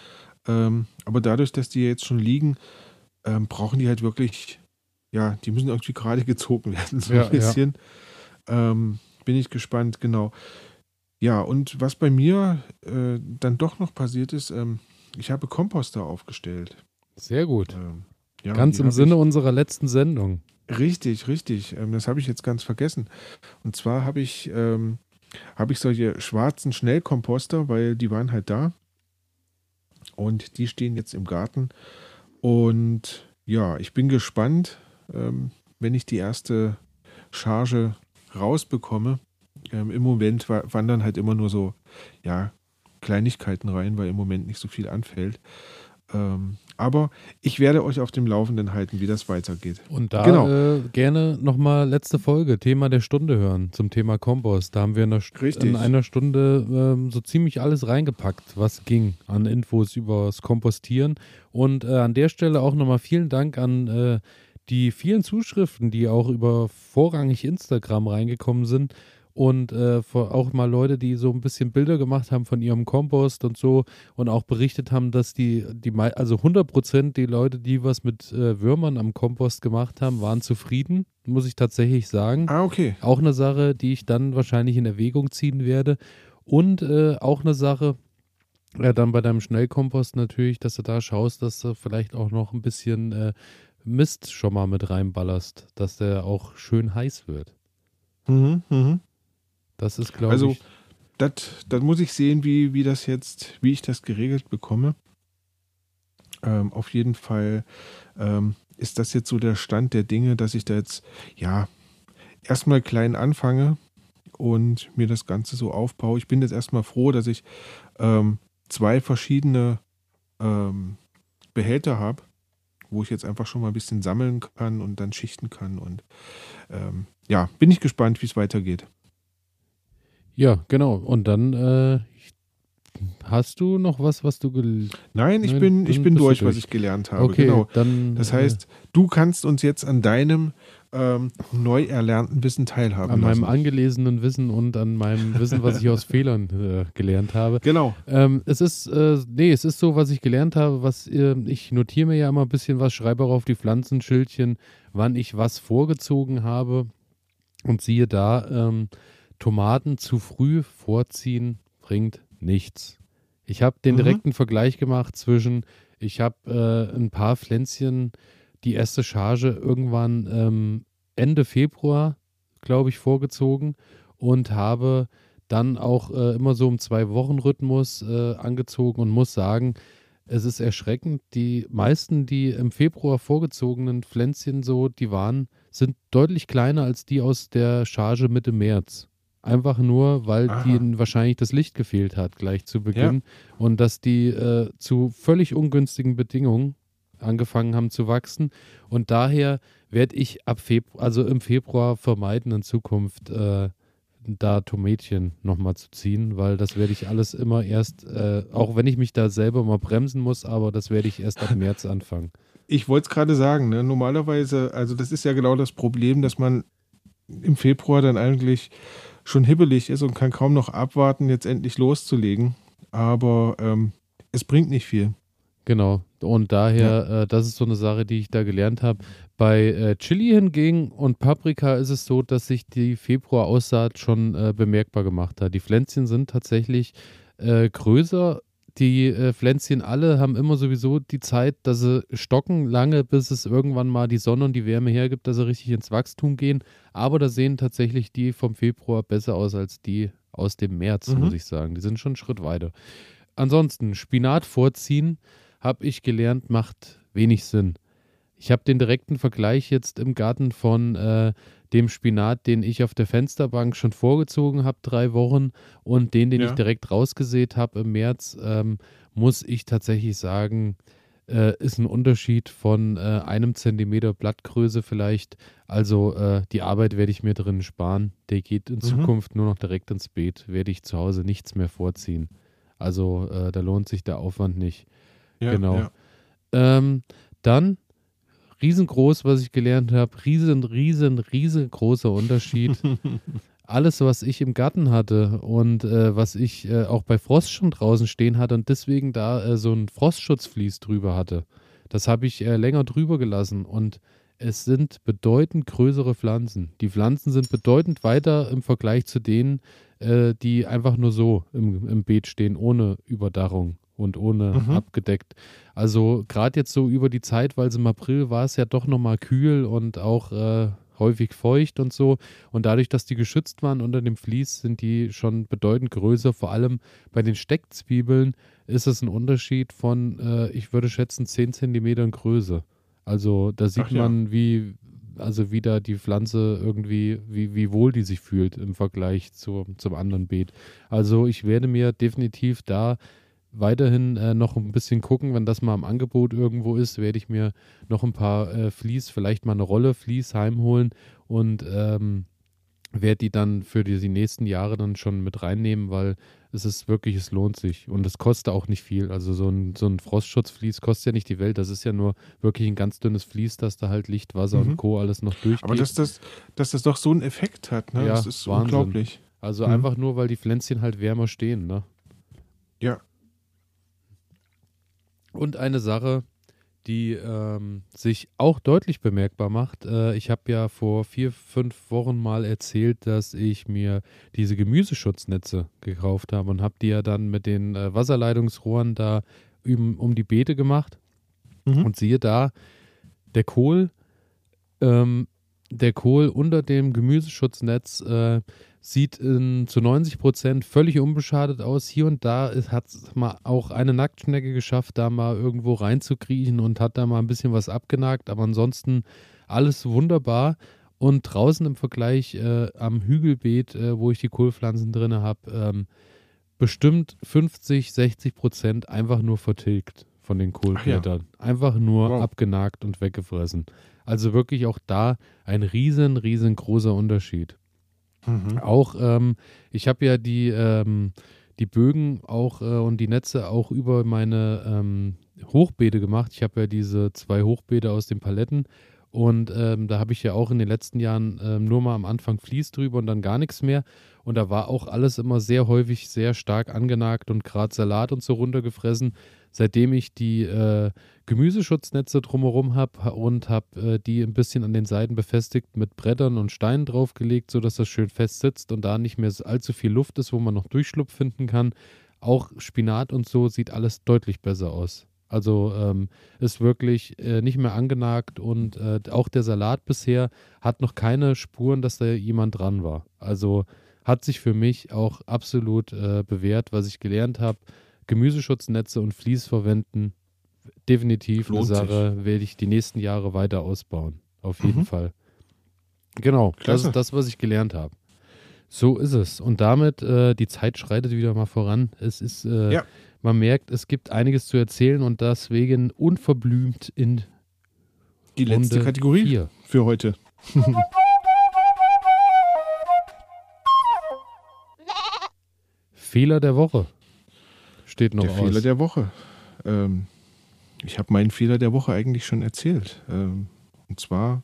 ähm, aber dadurch, dass die jetzt schon liegen, ähm, brauchen die halt wirklich ja, die müssen irgendwie gerade gezogen werden, so ja, ein bisschen. Ja. Ähm, bin ich gespannt, genau. Ja, und was bei mir äh, dann doch noch passiert ist, ähm, ich habe Komposter aufgestellt.
Sehr gut. Ähm, ja, ganz im Sinne ich, unserer letzten Sendung.
Richtig, richtig. Ähm, das habe ich jetzt ganz vergessen. Und zwar habe ich, ähm, habe ich solche schwarzen Schnellkomposter, weil die waren halt da. Und die stehen jetzt im Garten. Und ja, ich bin gespannt, ähm, wenn ich die erste Charge rausbekomme. Ähm, Im Moment wandern halt immer nur so, ja, Kleinigkeiten rein, weil im Moment nicht so viel anfällt. Ähm, aber ich werde euch auf dem Laufenden halten, wie das weitergeht.
Und da genau. äh, gerne nochmal letzte Folge, Thema der Stunde hören zum Thema Kompost. Da haben wir in einer, in einer Stunde ähm, so ziemlich alles reingepackt, was ging an Infos über das Kompostieren. Und äh, an der Stelle auch nochmal vielen Dank an äh, die vielen Zuschriften, die auch über vorrangig Instagram reingekommen sind und äh, auch mal Leute, die so ein bisschen Bilder gemacht haben von ihrem Kompost und so und auch berichtet haben, dass die, die also 100 Prozent die Leute, die was mit äh, Würmern am Kompost gemacht haben, waren zufrieden, muss ich tatsächlich sagen.
Ah, okay.
Auch eine Sache, die ich dann wahrscheinlich in Erwägung ziehen werde. Und äh, auch eine Sache, ja, dann bei deinem Schnellkompost natürlich, dass du da schaust, dass du vielleicht auch noch ein bisschen äh, Mist schon mal mit reinballerst, dass der auch schön heiß wird.
Mhm, mhm.
Das ist, glaube
also,
ich.
Also, das muss ich sehen, wie, wie das jetzt, wie ich das geregelt bekomme. Ähm, auf jeden Fall ähm, ist das jetzt so der Stand der Dinge, dass ich da jetzt, ja, erstmal klein anfange und mir das Ganze so aufbaue. Ich bin jetzt erstmal froh, dass ich ähm, zwei verschiedene ähm, Behälter habe wo ich jetzt einfach schon mal ein bisschen sammeln kann und dann schichten kann. Und ähm, ja, bin ich gespannt, wie es weitergeht.
Ja, genau. Und dann äh, hast du noch was, was du
gelernt hast? Nein, ich bin, ich bin durch, durch, was ich gelernt habe. Okay, genau.
Dann,
das heißt, du kannst uns jetzt an deinem ähm, neu erlernten Wissen teilhaben.
An lassen. meinem angelesenen Wissen und an meinem Wissen, was ich aus Fehlern äh, gelernt habe.
Genau.
Ähm, es ist, äh, nee, es ist so, was ich gelernt habe, was äh, ich notiere mir ja immer ein bisschen was, schreibe auch auf die Pflanzenschildchen, wann ich was vorgezogen habe. Und siehe da, ähm, Tomaten zu früh vorziehen bringt nichts. Ich habe den mhm. direkten Vergleich gemacht zwischen, ich habe äh, ein paar Pflänzchen die erste Charge irgendwann ähm, Ende Februar, glaube ich, vorgezogen und habe dann auch äh, immer so im Zwei-Wochen-Rhythmus äh, angezogen und muss sagen, es ist erschreckend. Die meisten, die im Februar vorgezogenen Pflänzchen so, die waren, sind deutlich kleiner als die aus der Charge Mitte März. Einfach nur, weil Aha. denen wahrscheinlich das Licht gefehlt hat gleich zu Beginn ja. und dass die äh, zu völlig ungünstigen Bedingungen angefangen haben zu wachsen. Und daher werde ich ab Februar, also im Februar vermeiden, in Zukunft äh, da Tomätchen nochmal zu ziehen, weil das werde ich alles immer erst, äh, auch wenn ich mich da selber mal bremsen muss, aber das werde ich erst ab März anfangen.
Ich wollte es gerade sagen, ne? normalerweise, also das ist ja genau das Problem, dass man im Februar dann eigentlich schon hibbelig ist und kann kaum noch abwarten, jetzt endlich loszulegen. Aber ähm, es bringt nicht viel.
Genau. Und daher, äh, das ist so eine Sache, die ich da gelernt habe. Bei äh, Chili hingegen und Paprika ist es so, dass sich die Februar-Aussaat schon äh, bemerkbar gemacht hat. Die Pflänzchen sind tatsächlich äh, größer. Die äh, Pflänzchen alle haben immer sowieso die Zeit, dass sie stocken lange, bis es irgendwann mal die Sonne und die Wärme hergibt, dass sie richtig ins Wachstum gehen. Aber da sehen tatsächlich die vom Februar besser aus als die aus dem März,
Mhm.
muss ich sagen. Die sind schon einen Schritt weiter. Ansonsten, Spinat vorziehen, habe ich gelernt, macht wenig Sinn. Ich habe den direkten Vergleich jetzt im Garten von äh, dem Spinat, den ich auf der Fensterbank schon vorgezogen habe, drei Wochen, und den, den
Ja.
ich direkt rausgesät habe im März, ähm, muss ich tatsächlich sagen, äh, ist ein Unterschied von äh, einem Zentimeter Blattgröße vielleicht. Also äh, die Arbeit werde ich mir drin sparen. Der geht in
Mhm.
Zukunft nur noch direkt ins Beet, werde ich zu Hause nichts mehr vorziehen. Also äh, da lohnt sich der Aufwand nicht.
Ja,
Genau.
Ja.
Ähm, dann riesengroß, was ich gelernt habe, riesen, riesen, riesengroßer Unterschied. Alles, was ich im Garten hatte und äh, was ich äh, auch bei Frost schon draußen stehen hatte und deswegen da äh, so ein Frostschutzvlies drüber hatte, das habe ich äh, länger drüber gelassen und es sind bedeutend größere Pflanzen. Die Pflanzen sind bedeutend weiter im Vergleich zu denen, äh, die einfach nur so im, im Beet stehen, ohne Überdachung und ohne
Mhm.
abgedeckt. Also gerade jetzt so über die Zeit, weil es im April war es ja doch nochmal kühl und auch äh, häufig feucht und so. Und dadurch, dass die geschützt waren unter dem Vlies, sind die schon bedeutend größer. Vor allem bei den Steckzwiebeln ist es ein Unterschied von, äh, ich würde schätzen, 10 Zentimetern Größe. Also da sieht
Ach ja.
man, wie, also wie da die Pflanze irgendwie, wie, wie wohl die sich fühlt im Vergleich zu, zum anderen Beet. Also ich werde mir definitiv da weiterhin äh, noch ein bisschen gucken, wenn das mal im Angebot irgendwo ist, werde ich mir noch ein paar äh, Vlies, vielleicht mal eine Rolle Vlies heimholen und ähm, werde die dann für die, die nächsten Jahre dann schon mit reinnehmen, weil es ist wirklich, es lohnt sich und es kostet auch nicht viel. Also so ein, so ein Frostschutzvlies kostet ja nicht die Welt, das ist ja nur wirklich ein ganz dünnes Vlies, dass da halt Licht, Wasser
Mhm.
und Co. alles noch durchgeht.
Aber dass das, dass das doch so einen Effekt hat, ne?
Ja,
das ist
Wahnsinn.
unglaublich.
also
Mhm.
einfach nur, weil die Pflänzchen halt wärmer stehen, ne?
Ja.
Und eine Sache, die ähm, sich auch deutlich bemerkbar macht. Äh, ich habe ja vor vier, fünf Wochen mal erzählt, dass ich mir diese Gemüseschutznetze gekauft habe und habe die ja dann mit den äh, Wasserleitungsrohren da um, um die Beete gemacht.
Mhm.
Und siehe da, der Kohl, ähm, der Kohl unter dem Gemüseschutznetz äh, sieht in, zu 90 Prozent völlig unbeschadet aus. Hier und da hat es mal auch eine Nacktschnecke geschafft, da mal irgendwo reinzukriechen und hat da mal ein bisschen was abgenagt. Aber ansonsten alles wunderbar. Und draußen im Vergleich äh, am Hügelbeet, äh, wo ich die Kohlpflanzen drin habe, ähm, bestimmt 50, 60 Prozent einfach nur vertilgt von den Kohlblättern. Einfach nur
Wow.
abgenagt und weggefressen. Also wirklich auch da ein riesen, riesengroßer Unterschied.
Mhm.
Auch, ähm, ich habe ja die, ähm, die Bögen auch äh, und die Netze auch über meine ähm, Hochbeete gemacht. Ich habe ja diese zwei Hochbeete aus den Paletten und ähm, da habe ich ja auch in den letzten Jahren ähm, nur mal am Anfang Vlies drüber und dann gar nichts mehr. Und da war auch alles immer sehr häufig sehr stark angenagt und gerade Salat und so runtergefressen. Seitdem ich die äh, Gemüseschutznetze drumherum habe und habe äh, die ein bisschen an den Seiten befestigt mit Brettern und Steinen draufgelegt, sodass das schön fest sitzt und da nicht mehr allzu viel Luft ist, wo man noch Durchschlupf finden kann. Auch Spinat und so sieht alles deutlich besser aus. Also ähm, ist wirklich äh, nicht mehr angenagt und äh, auch der Salat bisher hat noch keine Spuren, dass da jemand dran war. Also hat sich für mich auch absolut äh, bewährt, was ich gelernt habe. Gemüseschutznetze und Vlies verwenden, definitiv
Lohnt
eine Sache, werde ich die nächsten Jahre weiter ausbauen. Auf jeden
Mhm.
Fall. Genau, das
Klasse.
ist das, was ich gelernt habe. So ist es. Und damit, äh, die Zeit schreitet wieder mal voran. Es ist, äh,
Ja.
man merkt, es gibt einiges zu erzählen und deswegen unverblümt in
Die letzte
Runde
Kategorie
vier.
für heute.
Fehler der Woche steht noch
der
aus.
Fehler der Woche. Ähm, ich habe meinen Fehler der Woche eigentlich schon erzählt. Ähm, und zwar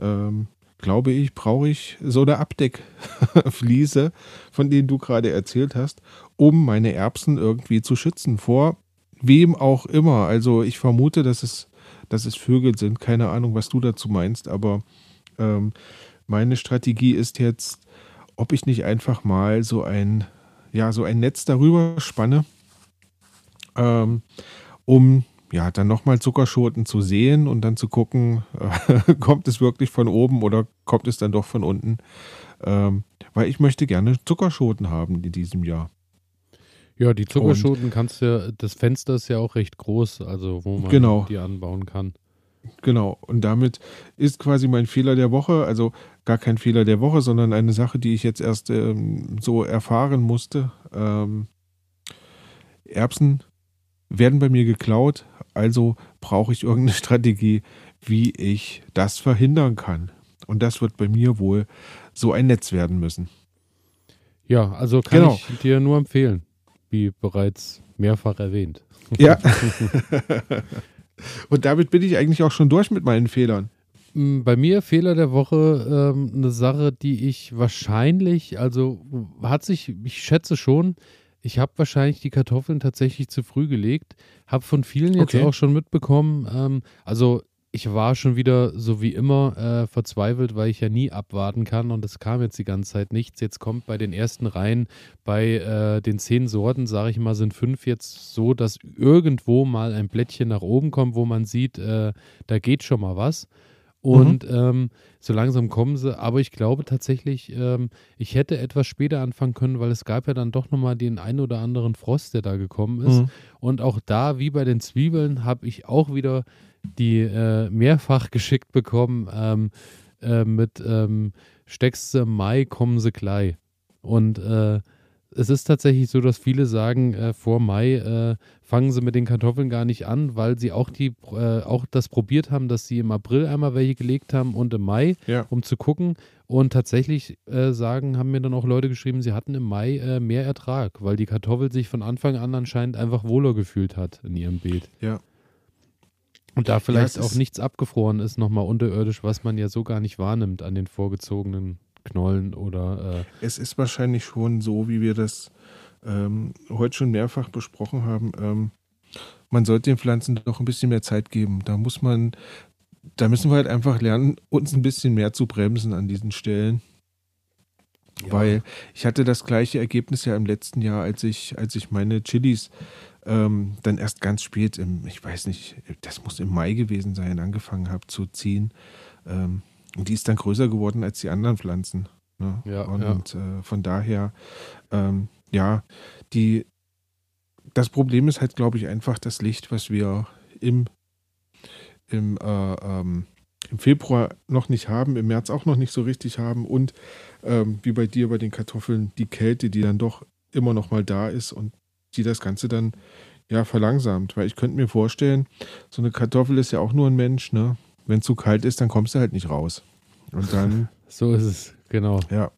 ähm, glaube ich, brauche ich so eine Abdeckfliese, von denen du gerade erzählt hast, um meine Erbsen irgendwie zu schützen vor wem auch immer. Also ich vermute, dass es, dass es Vögel sind. Keine Ahnung, was du dazu meinst, aber ähm, meine Strategie ist jetzt, ob ich nicht einfach mal so ein, ja, so ein Netz darüber spanne, ähm, um ja, dann nochmal Zuckerschoten zu sehen und dann zu gucken, äh, kommt es wirklich von oben oder kommt es dann doch von unten. Ähm, weil ich möchte gerne Zuckerschoten haben in diesem Jahr.
Ja, die Zuckerschoten kannst du, das Fenster ist ja auch recht groß, also wo man
genau.
die anbauen kann.
Genau, und damit ist quasi mein Fehler der Woche, also gar kein Fehler der Woche, sondern eine Sache, die ich jetzt erst ähm, so erfahren musste. Ähm, Erbsen werden bei mir geklaut, also brauche ich irgendeine Strategie, wie ich das verhindern kann. Und das wird bei mir wohl so ein Netz werden müssen.
Ja, also kann genau. ich dir nur empfehlen, wie bereits mehrfach erwähnt.
Ja. Und damit bin ich eigentlich auch schon durch mit meinen Fehlern.
Mm, bei mir Fehler der Woche ähm, eine Sache, die ich wahrscheinlich, also hat sich, ich schätze schon, ich habe wahrscheinlich die Kartoffeln tatsächlich zu früh gelegt. Habe von vielen jetzt okay. auch schon mitbekommen. Ähm, also ich war schon wieder so wie immer äh, verzweifelt, weil ich ja nie abwarten kann und es kam jetzt die ganze Zeit nichts. Jetzt kommt bei den ersten Reihen, bei äh, den zehn Sorten, sage ich mal, sind fünf jetzt so, dass irgendwo mal ein Blättchen nach oben kommt, wo man sieht, äh, da geht schon mal was. Und mhm. ähm, so langsam kommen sie. Aber ich glaube tatsächlich, ähm, ich hätte etwas später anfangen können, weil es gab ja dann doch nochmal den ein oder anderen Frost, der da gekommen ist. Mhm. Und auch da, wie bei den Zwiebeln, habe ich auch wieder die äh, mehrfach geschickt bekommen ähm, äh, mit ähm, steckst du Mai, kommen sie gleich. Und äh, es ist tatsächlich so, dass viele sagen, äh, vor Mai äh, fangen sie mit den Kartoffeln gar nicht an, weil sie auch, die, äh, auch das probiert haben, dass sie im April einmal welche gelegt haben und im Mai, ja. um zu gucken. Und tatsächlich äh, sagen, haben mir dann auch Leute geschrieben, sie hatten im Mai äh, mehr Ertrag, weil die Kartoffel sich von Anfang an anscheinend einfach wohler gefühlt hat in ihrem Beet.
Ja.
Und da vielleicht ja, auch nichts abgefroren ist, nochmal unterirdisch, was man ja so gar nicht wahrnimmt an den vorgezogenen Knollen oder.
Äh es ist wahrscheinlich schon so, wie wir das ähm, heute schon mehrfach besprochen haben. Ähm, man sollte den Pflanzen doch ein bisschen mehr Zeit geben. Da muss man, da müssen wir halt einfach lernen, uns ein bisschen mehr zu bremsen an diesen Stellen. Ja. Weil ich hatte das gleiche Ergebnis ja im letzten Jahr, als ich, als ich meine Chilis ähm, dann erst ganz spät, im, ich weiß nicht, das muss im Mai gewesen sein, angefangen habe zu ziehen. Ähm, und die ist dann größer geworden als die anderen Pflanzen. Ne?
Ja,
und ja. Äh, von daher, ähm, ja, die, das Problem ist halt, glaube ich, einfach das Licht, was wir im, im, äh, ähm, im Februar noch nicht haben, im März auch noch nicht so richtig haben und ähm, wie bei dir bei den Kartoffeln die Kälte, die dann doch immer noch mal da ist und die das Ganze dann ja verlangsamt. Weil ich könnte mir vorstellen, so eine Kartoffel ist ja auch nur ein Mensch, ne? Wenn es zu kalt ist, dann kommst du halt nicht raus. Und dann.
so ist es, genau.
Ja.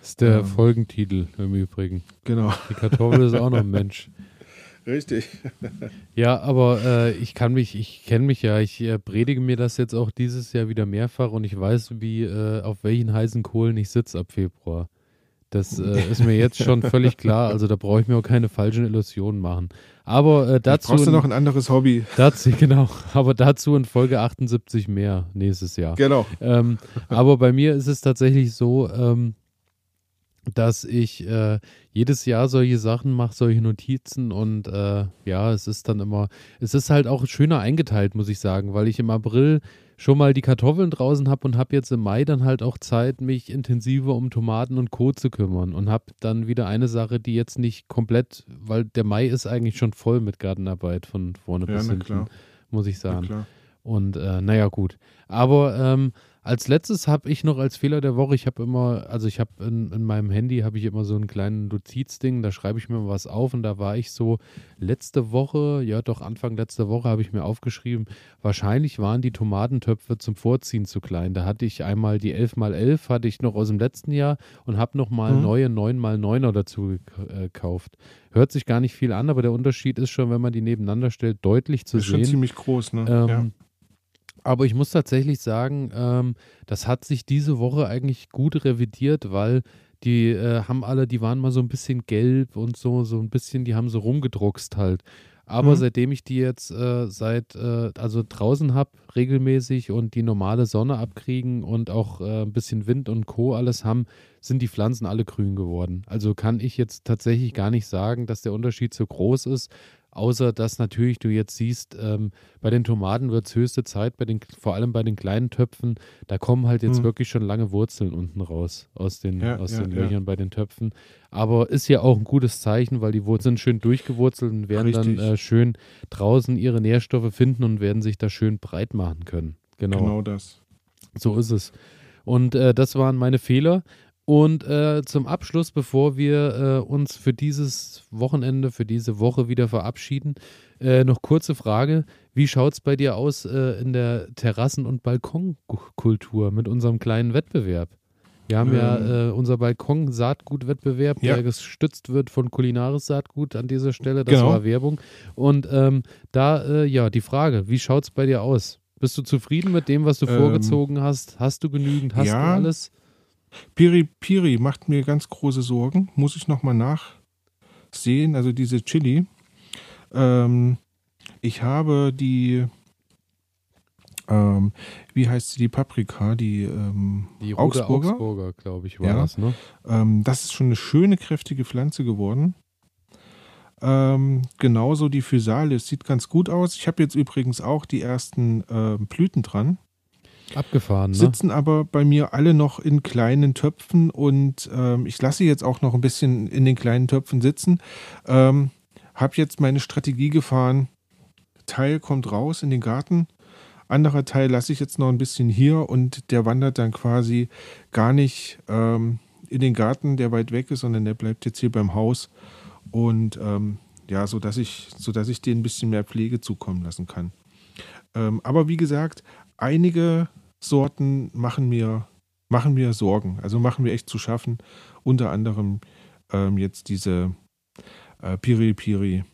Das ist der ähm, Folgentitel im Übrigen.
Genau.
Die Kartoffel ist auch noch ein Mensch.
Richtig.
ja, aber äh, ich kann mich, ich kenne mich ja, ich äh, predige mir das jetzt auch dieses Jahr wieder mehrfach und ich weiß, wie, äh, auf welchen heißen Kohlen ich sitze ab Februar. Das äh, ist mir jetzt schon völlig klar. Also da brauche ich mir auch keine falschen Illusionen machen. Aber äh, dazu.
Brauchst du noch ein anderes Hobby?
Dazu, genau. Aber dazu in Folge 78 mehr nächstes Jahr.
Genau.
Ähm, aber bei mir ist es tatsächlich so, ähm, dass ich äh, jedes Jahr solche Sachen mache, solche Notizen und äh, ja, es ist dann immer, es ist halt auch schöner eingeteilt, muss ich sagen, weil ich im April schon mal die Kartoffeln draußen habe und habe jetzt im Mai dann halt auch Zeit, mich intensiver um Tomaten und Co. zu kümmern und habe dann wieder eine Sache, die jetzt nicht komplett, weil der Mai ist eigentlich schon voll mit Gartenarbeit von vorne ja, bis hinten, muss ich sagen. Und äh, naja, gut. Aber ähm, als letztes habe ich noch als Fehler der Woche, ich habe immer, also ich habe in, in, meinem Handy habe ich immer so einen kleinen Notizding, da schreibe ich mir was auf und da war ich so letzte Woche, ja doch Anfang letzter Woche habe ich mir aufgeschrieben, wahrscheinlich waren die Tomatentöpfe zum Vorziehen zu klein. Da hatte ich einmal die 11x11 hatte ich noch aus dem letzten Jahr und habe nochmal mhm. neue 9x9er dazu äh, gekauft. Hört sich gar nicht viel an, aber der Unterschied ist schon, wenn man die nebeneinander stellt, deutlich zu
ist
sehen.
Ist schon ziemlich groß, ne?
Ähm, ja. Aber ich muss tatsächlich sagen, ähm, das hat sich diese Woche eigentlich gut revidiert, weil die äh, haben alle, die waren mal so ein bisschen gelb und so, so ein bisschen, die haben so rumgedruckst halt. Aber
Mhm.
seitdem ich die jetzt äh, seit, äh, also draußen habe, regelmäßig und die normale Sonne abkriegen und auch äh, ein bisschen Wind und Co. alles haben, sind die Pflanzen alle grün geworden. Also kann ich jetzt tatsächlich gar nicht sagen, dass der Unterschied so groß ist. Außer dass natürlich du jetzt siehst, ähm, bei den Tomaten wird es höchste Zeit, bei den, vor allem bei den kleinen Töpfen, da kommen halt jetzt
Mhm.
wirklich schon lange Wurzeln unten raus aus den,
Ja,
aus
ja,
den
ja.
Löchern bei den Töpfen. Aber ist ja auch ein gutes Zeichen, weil die Wurzeln schön durchgewurzelt und werden
Richtig.
dann äh, schön draußen ihre Nährstoffe finden und werden sich da schön breit machen können. Genau,
Genau das.
so ist es. Und äh, das waren meine Fehler. Und äh, zum Abschluss, bevor wir äh, uns für dieses Wochenende, für diese Woche wieder verabschieden, äh, noch kurze Frage. Wie schaut es bei dir aus äh, in der Terrassen- und Balkonkultur mit unserem kleinen Wettbewerb? Wir haben ja äh, unser Balkon-Saatgut-Wettbewerb,
Ja.
der gestützt wird von Kulinaris Saatgut an dieser Stelle. Das
Genau.
war Werbung. Und ähm, da, äh, ja, die Frage, wie schaut es bei dir aus? Bist du zufrieden mit dem, was du
Ähm,
vorgezogen hast? Hast du genügend? Hast
ja.
du alles?
Piri Piri macht mir ganz große Sorgen. Muss ich nochmal nachsehen. Also diese Chili. Ähm, ich habe die, ähm, wie heißt sie, die Paprika, die ähm,
Die
Augsburger.
Augsburger, glaube ich, war
Ja.
das, ne?
Ähm, das ist schon eine schöne, kräftige Pflanze geworden. Ähm, genauso die Physalis sieht ganz gut aus. Ich habe jetzt übrigens auch die ersten ähm, Blüten dran.
Abgefahren, ne?
sitzen aber bei mir alle noch in kleinen Töpfen und ähm, ich lasse sie jetzt auch noch ein bisschen in den kleinen Töpfen sitzen. Ähm, habe jetzt meine Strategie gefahren. Teil kommt raus in den Garten, anderer Teil lasse ich jetzt noch ein bisschen hier und der wandert dann quasi gar nicht ähm, in den Garten, der weit weg ist, sondern der bleibt jetzt hier beim Haus und ähm, ja, so dass ich, so dass ich denen ein bisschen mehr Pflege zukommen lassen kann. Ähm, aber wie gesagt, einige Sorten machen mir, machen mir Sorgen. Also machen mir echt zu schaffen. Unter anderem ähm, jetzt diese äh, Piri Piri.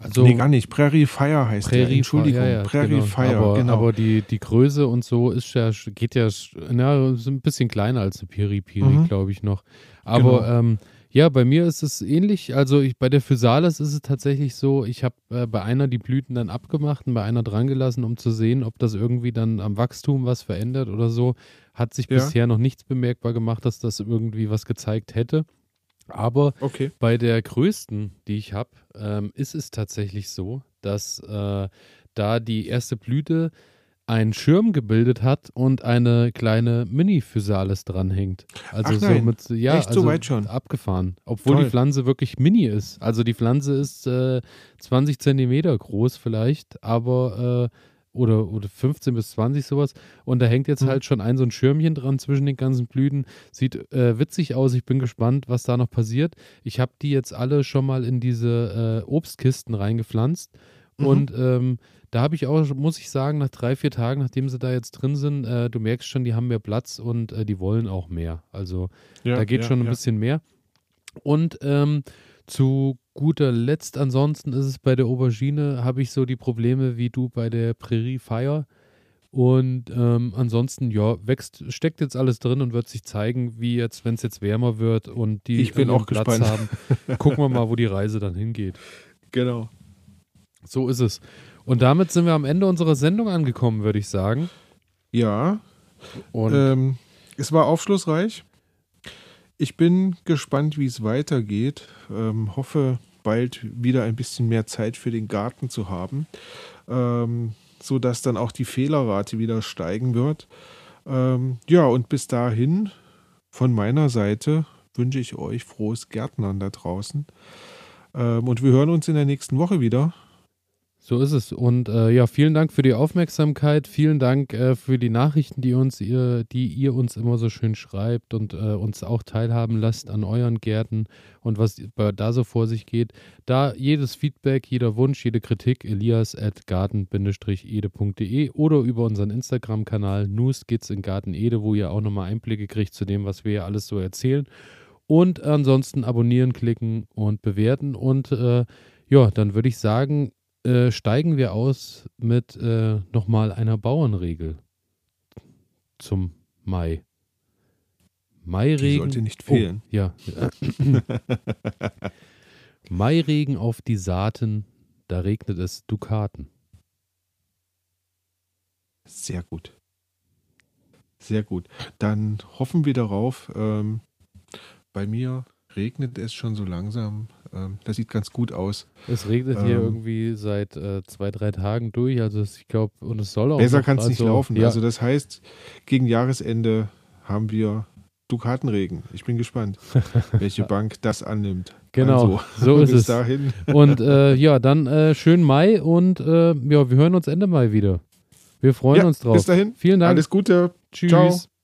Also,
nee, gar nicht. Prairie Fire heißt der.
Prairie
Entschuldigung.
Fire, ja,
Prairie
genau.
Fire,
aber,
genau.
Aber die, die Größe und so ist ja, geht ja, na, ist ein bisschen kleiner als eine Piri Piri,
Mhm.
glaube ich noch. Aber
Genau.
ähm, ja, bei mir ist es ähnlich. Also ich, bei der Physalis ist es tatsächlich so, ich habe äh, bei einer die Blüten dann abgemacht und bei einer dran gelassen, um zu sehen, ob das irgendwie dann am Wachstum was verändert oder so. Hat sich
Ja.
bisher noch nichts bemerkbar gemacht, dass das irgendwie was gezeigt hätte. Aber
okay.
bei der größten, die ich habe, ähm, ist es tatsächlich so, dass äh, da die erste Blüte einen Schirm gebildet hat und eine kleine Mini-Physalis dranhängt. Also
Ach
so
nein,
mit, ja,
echt so
also
weit schon?
abgefahren. Obwohl
Toll.
die Pflanze wirklich mini ist. Also die Pflanze ist äh, 20 Zentimeter groß vielleicht, aber äh, oder, oder 15 bis 20 sowas. Und da hängt jetzt
Mhm.
halt schon ein so ein Schirmchen dran zwischen den ganzen Blüten. Sieht äh, witzig aus. Ich bin gespannt, was da noch passiert. Ich habe die jetzt alle schon mal in diese äh, Obstkisten reingepflanzt.
Mhm.
Und ähm, da habe ich auch, muss ich sagen, nach drei, vier Tagen, nachdem sie da jetzt drin sind, äh, du merkst schon, die haben mehr Platz und äh, die wollen auch mehr. Also
Ja,
da geht
ja,
schon ein
ja.
bisschen mehr. Und ähm, zu guter Letzt, ansonsten ist es bei der Aubergine, habe ich so die Probleme wie du bei der Prairie Fire. Und ähm, ansonsten, ja, wächst, steckt jetzt alles drin und wird sich zeigen, wie jetzt, wenn es jetzt wärmer wird und die
Ich bin auch gespannt.
haben. Gucken wir mal, wo die Reise dann hingeht.
Genau.
So ist es. Und damit sind wir am Ende unserer Sendung angekommen, würde ich sagen.
Ja,
Und
ähm, es war aufschlussreich. Ich bin gespannt, wie es weitergeht. Ähm, hoffe, bald wieder ein bisschen mehr Zeit für den Garten zu haben, ähm, sodass dann auch die Fehlerrate wieder steigen wird. Ähm, ja, und bis dahin, von meiner Seite, wünsche ich euch frohes Gärtnern da draußen. Ähm, und wir hören uns in der nächsten Woche wieder.
So ist es. Und äh, ja, vielen Dank für die Aufmerksamkeit. Vielen Dank äh, für die Nachrichten, die uns ihr, die ihr uns immer so schön schreibt und äh, uns auch teilhaben lasst an euren Gärten und was da so vor sich geht. Da jedes Feedback, jeder Wunsch, jede Kritik, elias at garten-ede.de oder über unseren Instagram-Kanal Newskits in Garten Ede, wo ihr auch nochmal Einblicke kriegt zu dem, was wir hier alles so erzählen. Und ansonsten abonnieren, klicken und bewerten. Und äh, ja, dann würde ich sagen, äh, steigen wir aus mit äh, nochmal einer Bauernregel zum Mai. Mairegen.
Die sollte nicht fehlen.
Oh, ja. Mairegen auf die Saaten, da regnet es Dukaten.
Sehr gut. Sehr gut. Dann hoffen wir darauf. Ähm, bei mir regnet es schon so langsam. Ähm, das sieht ganz gut aus.
Es regnet hier
Ähm.
irgendwie seit äh, zwei, drei Tagen durch. Also ich glaube, und es soll auch.
Besser kann es nicht
also,
laufen.
Ja,
Also das heißt, gegen Jahresende haben wir Dukatenregen. Ich bin gespannt, welche Bank das annimmt.
Genau,
Also,
so ist
bis
es.
dahin.
Und äh, ja, dann äh, schönen Mai und äh, ja, wir hören uns Ende Mai wieder. Wir freuen
Ja,
uns drauf.
Bis dahin.
Vielen Dank.
Alles Gute.
Tschüss.
Ciao.